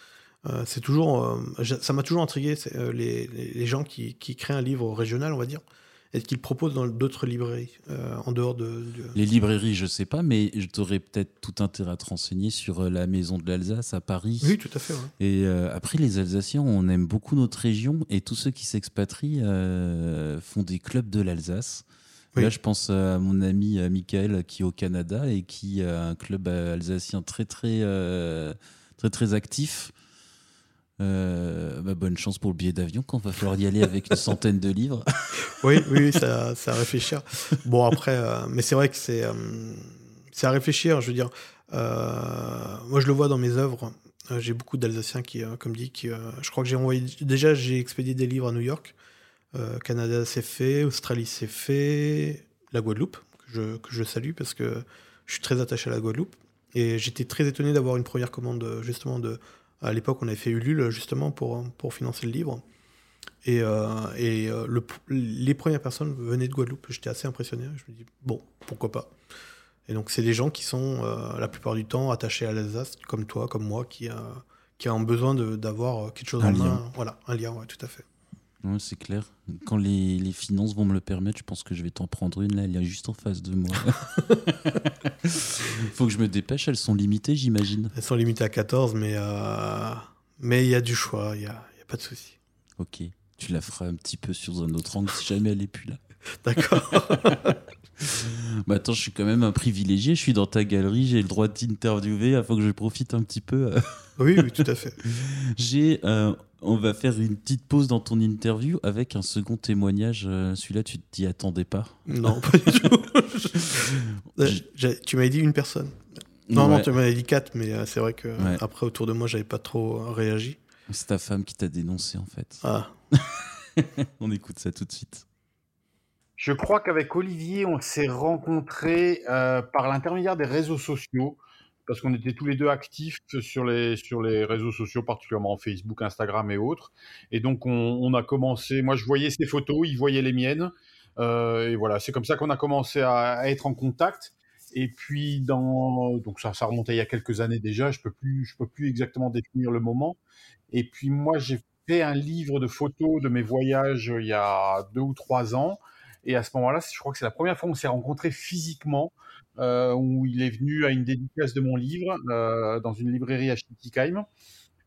Euh, c'est toujours, euh, ça m'a toujours intrigué, les, les, gens qui, qui, créent un livre régional, on va dire, et qu'ils proposent dans d'autres librairies, en dehors de, Les librairies, je sais pas, mais je t'aurais peut-être tout intérêt à te renseigner sur la Maison de l'Alsace à Paris. Oui, tout à fait. Et après, les Alsaciens, on aime beaucoup notre région, et tous ceux qui s'expatrient font des clubs de l'Alsace. Là, je pense à mon ami euh, Michael qui est au Canada et qui a un club euh, alsacien très très euh, très très actif. Bah, bonne chance pour le billet d'avion quand va falloir y aller avec une centaine de livres. oui, oui, ça, ça à réfléchir. Bon après, mais c'est vrai que c'est c'est à réfléchir. Je veux dire, moi je le vois dans mes œuvres. j'ai beaucoup d'Alsaciens qui, comme dit, qui, je crois que j'ai envoyé déjà j'ai expédié des livres à New York. Euh, Canada c'est fait, Australie c'est fait, la Guadeloupe, que je, salue parce que je suis très attaché à la Guadeloupe. Et j'étais très étonné d'avoir une première commande, justement, de. À l'époque, on avait fait Ulule, justement, pour, pour financer le livre. Et, euh, et euh, le, les premières personnes venaient de Guadeloupe. J'étais assez impressionné. Je me dis, bon, pourquoi pas? Et donc, c'est des gens qui sont, la plupart du temps, attachés à l'Alsace, comme toi, comme moi, qui, a, qui ont besoin d'avoir quelque chose un en lien. main. Voilà, un lien, ouais, tout à fait. Ouais, c'est clair. Quand les, les, finances vont me le permettre, je pense que je vais t'en prendre une. Là, elle est juste en face de moi. Faut que je me dépêche. Elles sont limitées, j'imagine. Elles sont limitées à 14, mais euh, mais il y a du choix. Il n'y a, y a, pas de souci. Ok. Tu la feras un petit peu sur un autre angle si jamais elle est plus là. D'accord. bah attends, je suis quand même un privilégié. Je suis dans ta galerie. J'ai le droit d'interviewer. Il faut que je profite un petit peu. oui, oui, tout à fait. J'ai euh, on va faire une petite pause dans ton interview avec un second témoignage. Euh, celui-là, tu t'y attendais pas Non, pas du tout. tu m'avais dit une personne. Non, non, tu m'avais dit quatre, mais euh, c'est vrai que après autour de moi, j'avais pas trop euh, réagi. C'est ta femme qui t'a dénoncé en fait. Ah. on écoute ça tout de suite. Je crois qu'avec Olivier, on s'est rencontrés par l'intermédiaire des réseaux sociaux parce qu'on était tous les deux actifs sur les, sur les réseaux sociaux, particulièrement Facebook, Instagram et autres. Et donc, on, a commencé. Moi, je voyais ses photos, il voyait les miennes. Euh, et voilà, c'est comme ça qu'on a commencé à, être en contact. Et puis, dans, donc ça, ça remontait il y a quelques années déjà. Je peux plus, je peux plus exactement définir le moment. Et puis, moi, j'ai fait un livre de photos de mes voyages il y a deux ou trois ans. Et à ce moment-là, je crois que c'est la première fois qu'on s'est rencontrés physiquement. Euh, où il est venu à une dédicace de mon livre euh, dans une librairie à Schittigheim.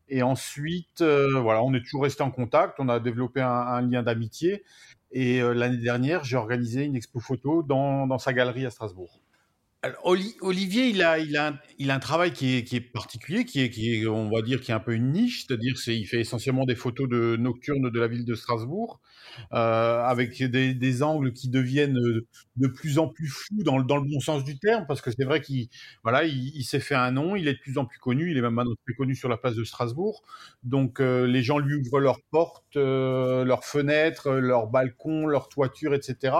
Et ensuite, euh, voilà, on est toujours resté en contact, on a développé un, lien d'amitié. Et l'année dernière, j'ai organisé une expo photo dans sa galerie à Strasbourg. Olivier, il a, il, a, il a un travail qui est, qui est particulier, qui est, qui est, on va dire, qui est un peu une niche, c'est-à-dire qu'il fait essentiellement des photos de nocturnes de la ville de Strasbourg, euh, avec des, des, angles qui deviennent de plus en plus flous dans, dans le bon sens du terme, parce que c'est vrai qu'il voilà, il, s'est fait un nom, il est de plus en plus connu, il est même maintenant très connu sur la place de Strasbourg, donc euh, les gens lui ouvrent leurs portes, euh, leurs fenêtres, leurs balcons, leurs toitures, etc.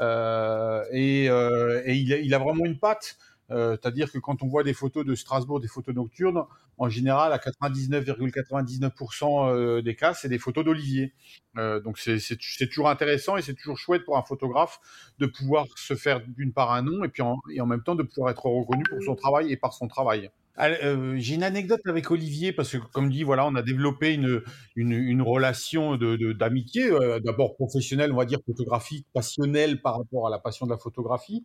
Euh, et, euh, il, a, vraiment une patte. Euh, c'est-à-dire que quand on voit des photos de Strasbourg, des photos nocturnes, en général, à 99,99% des cas, c'est des photos d'Olivier. Donc c'est toujours intéressant et c'est toujours chouette pour un photographe de pouvoir se faire d'une part un nom et puis et en même temps de pouvoir être reconnu pour son travail et par son travail. Euh, j'ai une anecdote avec Olivier parce que, comme dit, voilà, on a développé une, une, relation d'amitié, de, euh, d'abord professionnelle, on va dire photographique, passionnelle par rapport à la passion de la photographie.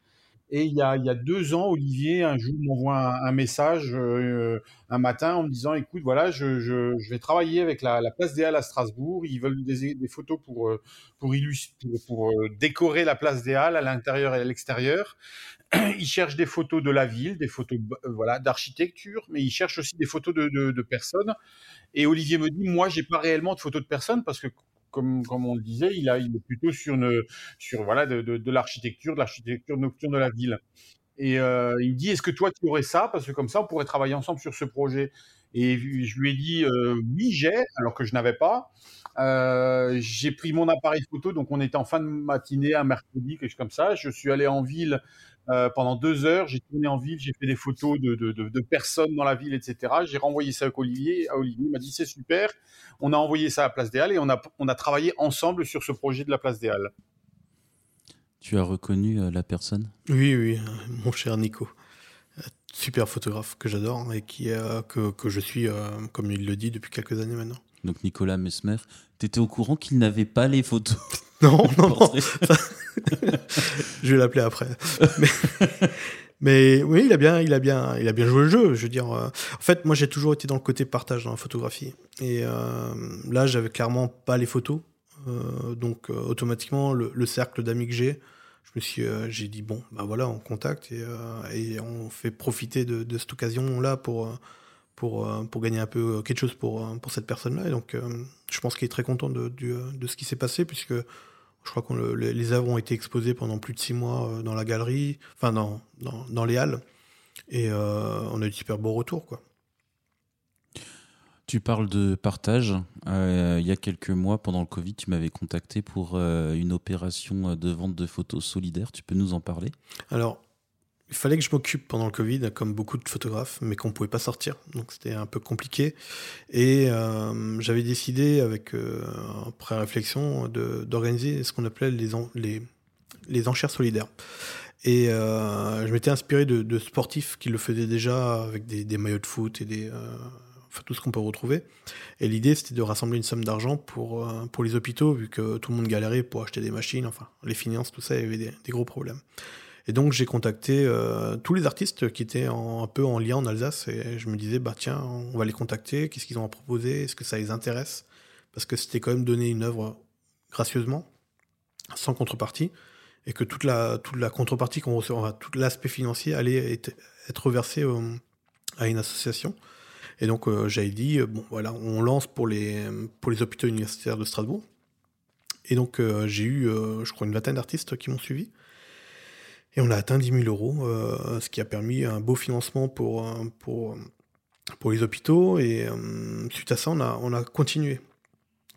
Et il y a, il y a deux ans, Olivier, un jour, m'envoie un, message euh, un matin en me disant, écoute, voilà, je, je, vais travailler avec la, la, place des Halles à Strasbourg. Ils veulent des, photos pour, pour, pour, pour décorer la place des Halles à l'intérieur et à l'extérieur. il cherche des photos de la ville, des photos euh, voilà d'architecture, mais il cherche aussi des photos de, de, personnes. Et Olivier me dit, moi, j'ai pas réellement de photos de personnes parce que comme, comme on le disait, il, a, il est plutôt sur, une, sur voilà, de, l'architecture, de l'architecture nocturne de la ville. Et euh, il me dit, est-ce que toi, tu aurais ça? Parce que comme ça, on pourrait travailler ensemble sur ce projet. Et je lui ai dit, euh, oui, j'ai, alors que je n'avais pas. J'ai pris mon appareil photo, donc on était en fin de matinée, un mercredi, quelque chose comme ça. Je suis allé en ville euh, pendant deux heures. J'ai tourné en ville, j'ai fait des photos de, de, de, de, personnes dans la ville, etc. J'ai renvoyé ça à Olivier. À Olivier m'a dit c'est super. On a envoyé ça à la Place des Halles et on a, on a travaillé ensemble sur ce projet de la Place des Halles. Tu as reconnu euh, la personne? Oui, oui, mon cher Nico. Super photographe que j'adore et qui, que, que, je suis, comme il le dit, depuis quelques années maintenant donc Nicolas Mesmer, tu étais au courant qu'il n'avait pas les photos Non, non, non. je vais l'appeler après. mais, oui, il a bien, il a bien, il a bien joué le jeu. Je veux dire, euh, en fait, moi, j'ai toujours été dans le côté partage dans la photographie. Et euh, là, j'avais clairement pas les photos. Euh, donc, automatiquement, le, cercle d'amis que j'ai, je me suis, j'ai dit bon, bah voilà, on contacte et, et on fait profiter de, de cette occasion-là pour pour, euh, pour gagner un peu euh, quelque chose pour, euh, pour cette personne-là. Et donc, je pense qu'il est très content de, de, ce qui s'est passé, puisque je crois que les œuvres ont été exposées pendant plus de six mois dans la galerie, enfin dans, dans, dans les halles, et on a eu de super beaux retours. Quoi. Tu parles de partage. il y a quelques mois, pendant le Covid, tu m'avais contacté pour une opération de vente de photos solidaires. Tu peux nous en parler? Alors, il fallait que je m'occupe pendant le Covid, comme beaucoup de photographes, mais qu'on ne pouvait pas sortir. Donc c'était un peu compliqué. Et euh, j'avais décidé, euh, après réflexion, d'organiser ce qu'on appelait les, les, les, enchères solidaires. Et euh, je m'étais inspiré de, de, sportifs qui le faisaient déjà avec des, des, maillots de foot et des, enfin tout ce qu'on peut retrouver. Et l'idée, c'était de rassembler une somme d'argent pour, pour les hôpitaux, vu que tout le monde galérait pour acheter des machines, enfin les finances, tout ça, il y avait des, gros problèmes. Et donc j'ai contacté tous les artistes qui étaient un peu en lien en Alsace et je me disais bah tiens on va les contacter, qu'est-ce qu'ils ont à proposer, est-ce que ça les intéresse? Parce que c'était quand même donner une œuvre gracieusement, sans contrepartie et que toute la, toute la contrepartie qu'on recevra, tout l'aspect financier allait être, être euh, à une association. Et donc euh, j'avais dit, euh, bon voilà, on lance pour les, pour les hôpitaux universitaires de Strasbourg. Et donc j'ai eu, je crois, une vingtaine d'artistes qui m'ont suivi. Et on a atteint 10 000 euros, ce qui a permis un beau financement pour, pour, pour les hôpitaux. Et suite à ça, on a, on a continué.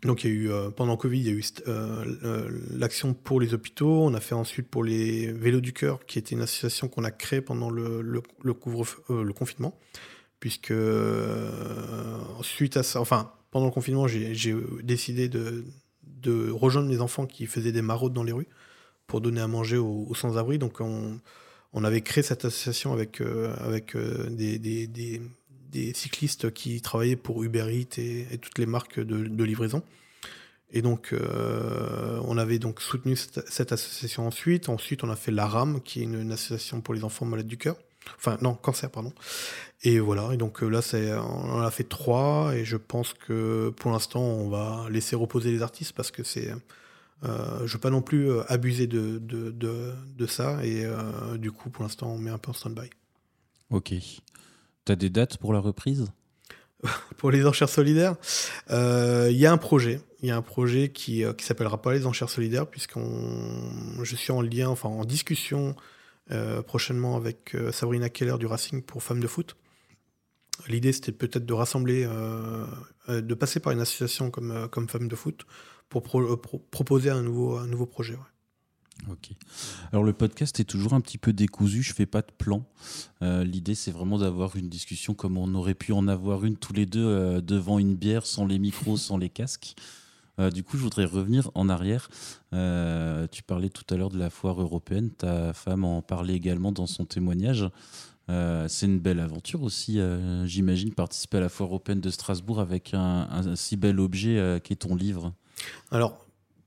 Donc il y a eu euh, pendant Covid, il y a eu euh, euh, l'action pour les hôpitaux. On a fait ensuite pour les Vélos du cœur, qui était une association qu'on a créée pendant le, le, couvre le confinement, puisque suite à ça, enfin pendant le confinement, j'ai décidé de, de, rejoindre mes enfants qui faisaient des maraudes dans les rues pour donner à manger aux, sans-abri. Donc on, on, avait créé cette association avec avec des, des, des cyclistes qui travaillaient pour Uber Eats et, toutes les marques de, livraison. Et donc, euh, on avait donc soutenu cette, association ensuite. Ensuite, on a fait la RAM, qui est une, association pour les enfants malades du cœur. Enfin, non, cancer, pardon. Et voilà. Et donc euh, là, on en a fait trois. Et je pense que pour l'instant, on va laisser reposer les artistes parce que c'est. Euh, je veux pas non plus abuser de, de, de, ça. Et du coup, pour l'instant, on met un peu en stand-by. Ok. T'as des dates pour la reprise? Pour les enchères solidaires, il euh, y a un projet. Il y a un projet qui, euh, qui s'appellera pas les enchères solidaires, puisqu'on, je suis en lien, enfin en discussion euh, prochainement avec Sabrina Keller du Racing pour Femmes de foot. L'idée, c'était peut-être de rassembler, de passer par une association comme, comme Femmes de foot pour proposer un nouveau, un nouveau projet. Ok. Alors le podcast est toujours un petit peu décousu, je fais pas de plan. Euh, l'idée c'est vraiment d'avoir une discussion comme on aurait pu en avoir une tous les deux euh, devant une bière, sans les micros, sans les casques. Euh, du coup, je voudrais revenir en arrière. tu parlais tout à l'heure de la foire européenne, ta femme en parlait également dans son témoignage. c'est une belle aventure aussi, j'imagine, participer à la foire européenne de Strasbourg avec un, un si bel objet qui est ton livre. Alors,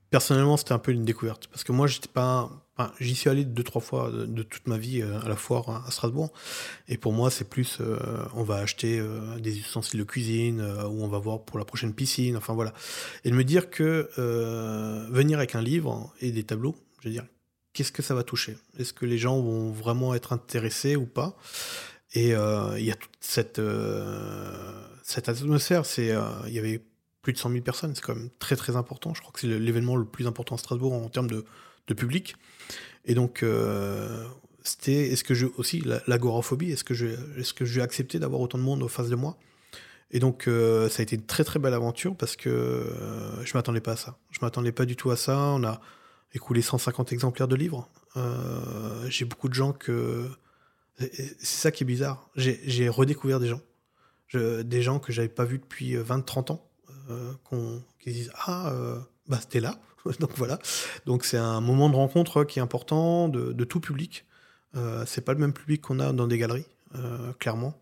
personnellement, c'était un peu une découverte. Parce que moi, j'étais pas. J'y suis allé deux, trois fois de, toute ma vie euh, à la foire à Strasbourg. Et pour moi, c'est plus. Euh, on va acheter euh, des ustensiles de cuisine, ou on va voir pour la prochaine piscine. Enfin, voilà. Et de me dire que venir avec un livre et des tableaux, je veux dire, qu'est-ce que ça va toucher? Est-ce que les gens vont vraiment être intéressés ou pas? Et il y a toute cette, cette atmosphère. Il y avait plus de 100 000 personnes, c'est quand même très très important. Je crois que c'est l'événement le plus important à Strasbourg en termes de, public. Et donc, euh, c'était, est-ce que je, aussi, l'agoraphobie, est-ce que je, est-ce que j'ai accepté d'avoir autant de monde en face de moi? Et donc, euh, ça a été une très très belle aventure parce que euh, je m'attendais pas à ça. Je m'attendais pas du tout à ça. On a écoulé 150 exemplaires de livres. j'ai beaucoup de gens que. C'est ça qui est bizarre. J'ai redécouvert des gens. des gens que j'avais pas vus depuis 20-30 ans. Euh, qu'on, qui disent Ah, euh, bah, c'était là. Donc voilà. Donc c'est un moment de rencontre qui est important de, tout public. Euh, c'est pas le même public qu'on a dans des galeries, clairement.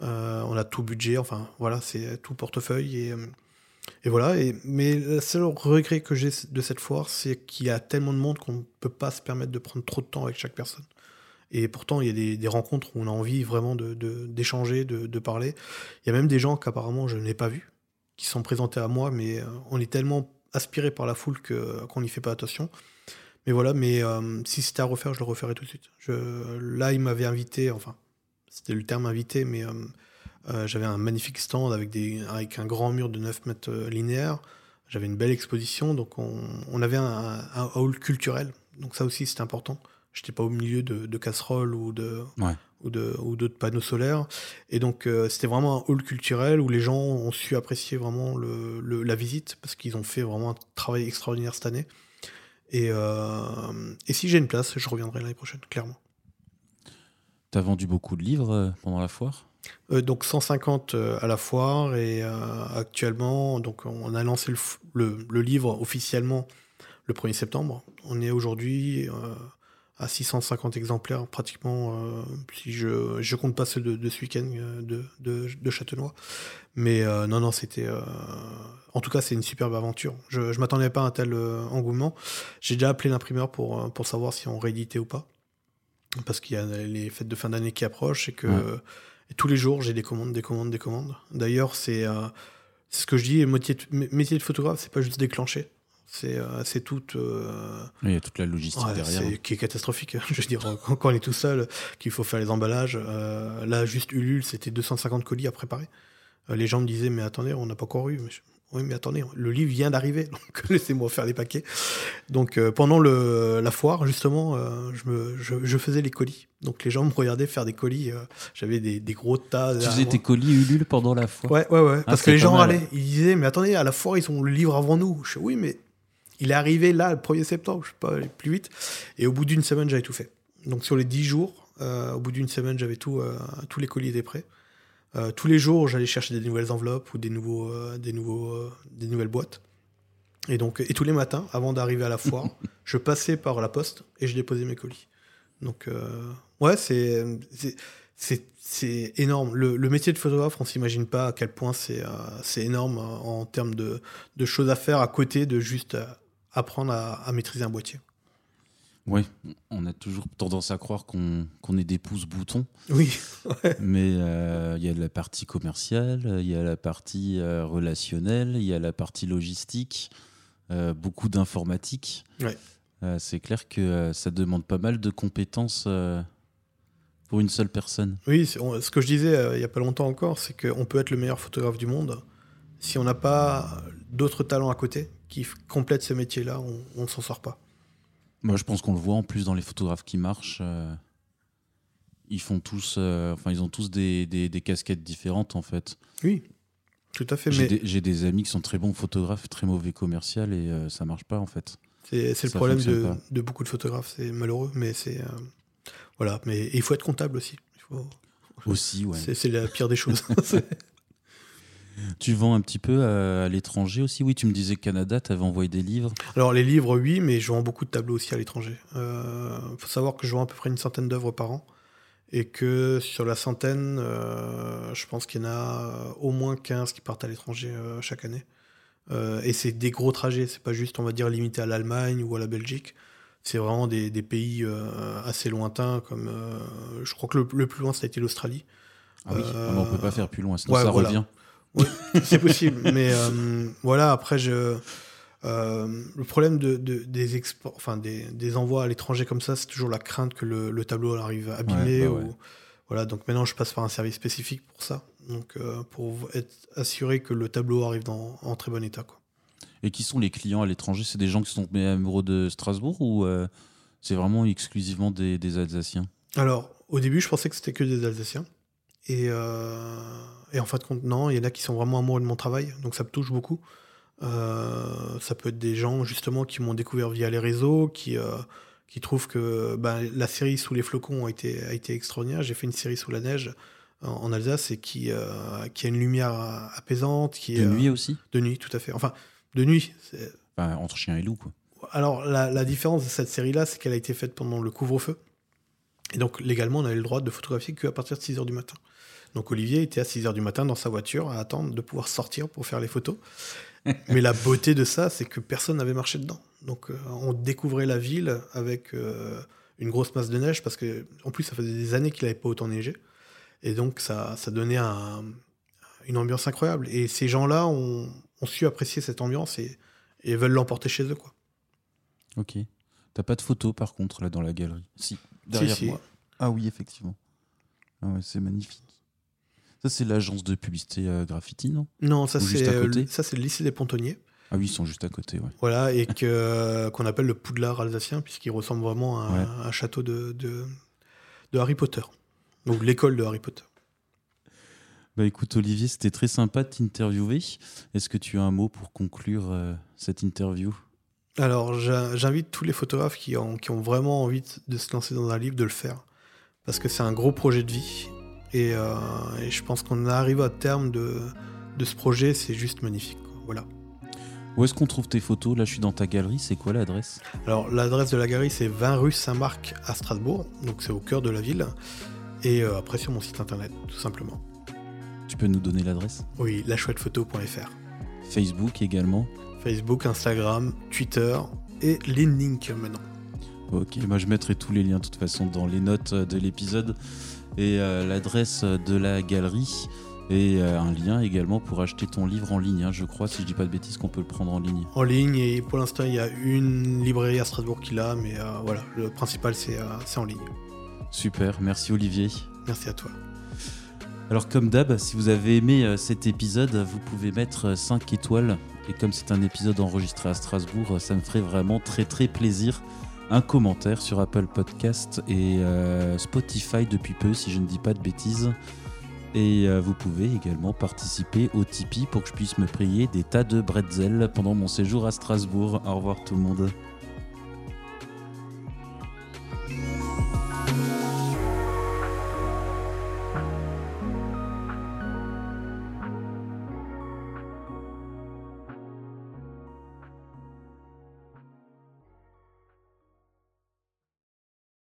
on a tout budget, enfin voilà, c'est tout portefeuille et, et voilà. Mais le seul regret que j'ai de cette foire, c'est qu'il y a tellement de monde qu'on ne peut pas se permettre de prendre trop de temps avec chaque personne. Et pourtant, il y a des, rencontres où on a envie vraiment d'échanger, de, de, de, parler. Il y a même des gens qu'apparemment je n'ai pas vus, qui sont présentés à moi, mais euh, on est tellement aspiré par la foule que, qu'on n'y fait pas attention. Mais voilà, mais euh, si c'était à refaire, je le referais tout de suite. Je, là, il m'avait invité, enfin, c'était le terme invité, mais euh, j'avais un magnifique stand avec, des, avec un grand mur de 9 mètres linéaires. J'avais une belle exposition, donc on, on avait un, hall culturel. Donc ça aussi, c'était important. J'étais pas au milieu de, de casseroles ou de, ou de ou d'autres panneaux solaires. Et donc euh, c'était vraiment un hall culturel où les gens ont su apprécier vraiment le, la visite parce qu'ils ont fait vraiment un travail extraordinaire cette année. Et, euh, et si j'ai une place, je reviendrai l'année prochaine, clairement. Tu as vendu beaucoup de livres euh, pendant la foire? Donc 150 à la foire et actuellement donc on a lancé le, le, livre officiellement le 1er septembre. On est aujourd'hui à 650 exemplaires pratiquement, euh, si je, je compte pas ceux de, de ce week-end euh, de, de, de Châtenois. Mais euh, non, non, c'était... euh, en tout cas, c'est une superbe aventure. Je ne m'attendais pas à un tel engouement. J'ai déjà appelé l'imprimeur pour, pour savoir si on rééditait ou pas. Parce qu'il y a les fêtes de fin d'année qui approchent et que Ouais. et tous les jours, j'ai des commandes, des commandes, des commandes. D'ailleurs, c'est c'est ce que je dis, métier de, mé- métier de photographe, c'est pas juste déclencher. C'est euh, c'est tout... euh, Il y a toute la logistique Ouais, derrière. qui est catastrophique. Je veux dire, quand, quand on est tout seul, qu'il faut faire les emballages, euh, là, juste Ulule, c'était 250 colis à préparer. Les gens me disaient, mais attendez, on n'a pas encore eu. Mais je- oui, mais attendez, le livre vient d'arriver, donc laissez-moi faire les paquets. Donc euh, pendant le, la foire, justement, euh, je, me, je, je faisais les colis. Donc les gens me regardaient faire des colis. euh, J'avais des, des gros tas. Tu faisais tes colis Ulule pendant la foire? Ouais, ouais, ouais. parce c'est que les gens allaient. Ils disaient, mais attendez, à la foire, ils ont le livre avant nous. Je dis, oui, mais il est arrivé là, le 1er septembre. Je sais pas, plus vite. Et au bout d'une semaine, j'avais tout fait. Donc sur les 10 jours, euh, au bout d'une semaine, j'avais tout, euh, tous les colis étaient prêts. Euh, tous les jours, j'allais chercher des nouvelles enveloppes ou des, nouveaux, des, nouveaux, des nouvelles boîtes. Et donc, et tous les matins, avant d'arriver à la foire, je passais par la poste et je déposais mes colis. Donc, ouais, c'est, c'est, c'est, c'est énorme. Le, le métier de photographe, on s'imagine pas à quel point c'est, euh, c'est énorme en termes de, de choses à faire à côté de juste apprendre à, à maîtriser un boîtier. Oui, on a toujours tendance à croire qu'on est des pouces-boutons, Oui, mais euh, il y a la partie commerciale, il y a la partie euh, relationnelle, il y a la partie logistique, euh, beaucoup d'informatique. Ouais. C'est clair que ça demande pas mal de compétences pour une seule personne. oui on- ce que je disais il y a pas longtemps encore, c'est qu'on peut être le meilleur photographe du monde. Si on n'a pas d'autres talents à côté qui complètent ce métier-là, on ne s'en sort pas. Moi, je pense qu'on le voit en plus dans les photographes qui marchent. euh, ils font tous, euh, enfin, ils ont tous des, des- des casquettes différentes en fait. Oui, tout à fait. J'ai Mais des, des amis qui sont très bons photographes, très mauvais commercial et euh, ça marche pas en fait. C'est le problème de, beaucoup de photographes, c'est malheureux, mais c'est. euh, voilà, mais il faut être comptable aussi. Il faut- Aussi, ouais. C'est la pire des choses. Tu vends un petit peu à, à l'étranger aussi? Oui, tu me disais Canada, tu avais envoyé des livres. Alors, les livres, oui, mais je vends beaucoup de tableaux aussi à l'étranger. Il faut savoir que je vends à peu près une centaine d'œuvres par an. Et que sur la centaine, euh, je pense qu'il y en a euh, au moins 15 qui partent à l'étranger euh, chaque année. Euh, et c'est des gros trajets, c'est pas juste, on va dire, limité à l'Allemagne ou à la Belgique. C'est vraiment des, des pays euh, assez lointains, comme euh, je crois que le, le plus loin, ça a été l'Australie. Ah oui, Euh, ah on peut pas faire plus loin, sinon ouais, ça voilà. revient. C'est possible, mais euh, voilà, après, je, euh, le problème de, de- des, exports, enfin, des, des envois à l'étranger comme ça, c'est toujours la crainte que le, le tableau arrive abîmé. Ouais, bah ouais. ou, voilà, donc maintenant, je passe par un service spécifique pour ça, donc euh, pour être assuré que le tableau arrive dans, en très bon état. Quoi. Et qui sont les clients à l'étranger? C'est des gens qui sont tombés amoureux de Strasbourg ou c'est vraiment exclusivement des, des Alsaciens? Alors, au début, je pensais que c'était que des Alsaciens. Et, euh, et en fin de compte, non, il y en a qui sont vraiment amoureux de mon travail, donc ça me touche beaucoup. Euh, ça peut être des gens, justement, qui m'ont découvert via les réseaux, qui, euh, qui trouvent que ben, la série Sous les flocons a été, a été extraordinaire. J'ai fait une série Sous la neige en, en Alsace et qui, qui a une lumière apaisante. Qui De est, nuit aussi? De nuit, tout à fait. Enfin, de nuit. Enfin, Entre chien et loup, quoi. alors, la, la différence de cette série-là, c'est qu'elle a été faite pendant le couvre-feu. Et donc, légalement, on avait le droit de photographier qu'à partir de 6 h du matin. Donc, Olivier était à 6 h du matin dans sa voiture à attendre de pouvoir sortir pour faire les photos. Mais la beauté de ça, c'est que personne n'avait marché dedans. Donc, euh, on découvrait la ville avec euh, une grosse masse de neige parce que, en plus, ça faisait des années qu'il n'avait pas autant neigé. Et donc, ça, ça donnait un- une ambiance incroyable. Et ces gens-là ont, ont su apprécier cette ambiance et, et veulent l'emporter chez eux, quoi. Ok. T'as pas de photos par contre là dans la galerie? Si, derrière si. moi. Ah oui, effectivement. Ah ouais, c'est magnifique. Ça, c'est l'agence de publicité euh, graffiti, non? Non, ça c'est à euh, le- ça c'est le lycée des Pontonniers. Ah oui, ils sont juste à côté, ouais. Voilà, et que euh, qu'on appelle le Poudlard alsacien puisqu'il ressemble vraiment à un- château de, de de Harry Potter. Donc l'école de Harry Potter. Bah écoute, Olivier, c'était très sympa de t'interviewer. Est-ce que tu as un mot pour conclure euh, cette interview? Alors j'in- j'invite tous les photographes qui ont qui ont vraiment envie de se lancer dans un livre de le faire parce que c'est un gros projet de vie et, euh, et je pense qu'on arrive à terme de de ce projet, c'est juste magnifique. quoi. Voilà. Où est-ce qu'on trouve tes photos? Là, je suis dans ta galerie. C'est quoi l'adresse? Alors, l'adresse de la galerie, c'est 20 rue Saint-Marc à Strasbourg. Donc, c'est au cœur de la ville. Et euh, après, sur mon site internet, tout simplement. Tu peux nous donner l'adresse? Oui, lachouettephoto.fr. Facebook également? Facebook, Instagram, Twitter et LinkedIn maintenant. Ok, moi je mettrai tous les liens de toute façon dans les notes de l'épisode et euh, l'adresse de la galerie et euh, un lien également pour acheter ton livre en ligne. hein, je crois, si je dis pas de bêtises, qu'on peut le prendre en ligne. En ligne, et pour l'instant, il y a une librairie à Strasbourg qui l'a, mais euh, voilà, le principal, c'est euh, en ligne. Super, merci Olivier. Merci à toi. Alors comme d'hab, si vous avez aimé cet épisode, vous pouvez mettre 5 étoiles. Et comme c'est un épisode enregistré à Strasbourg, ça me ferait vraiment très très plaisir. Un commentaire sur Apple Podcast et euh, Spotify depuis peu, si je ne dis pas de bêtises. Et euh, vous pouvez également participer au Tipeee pour que je puisse me payer des tas de bretzels pendant mon séjour à Strasbourg. Au revoir tout le monde.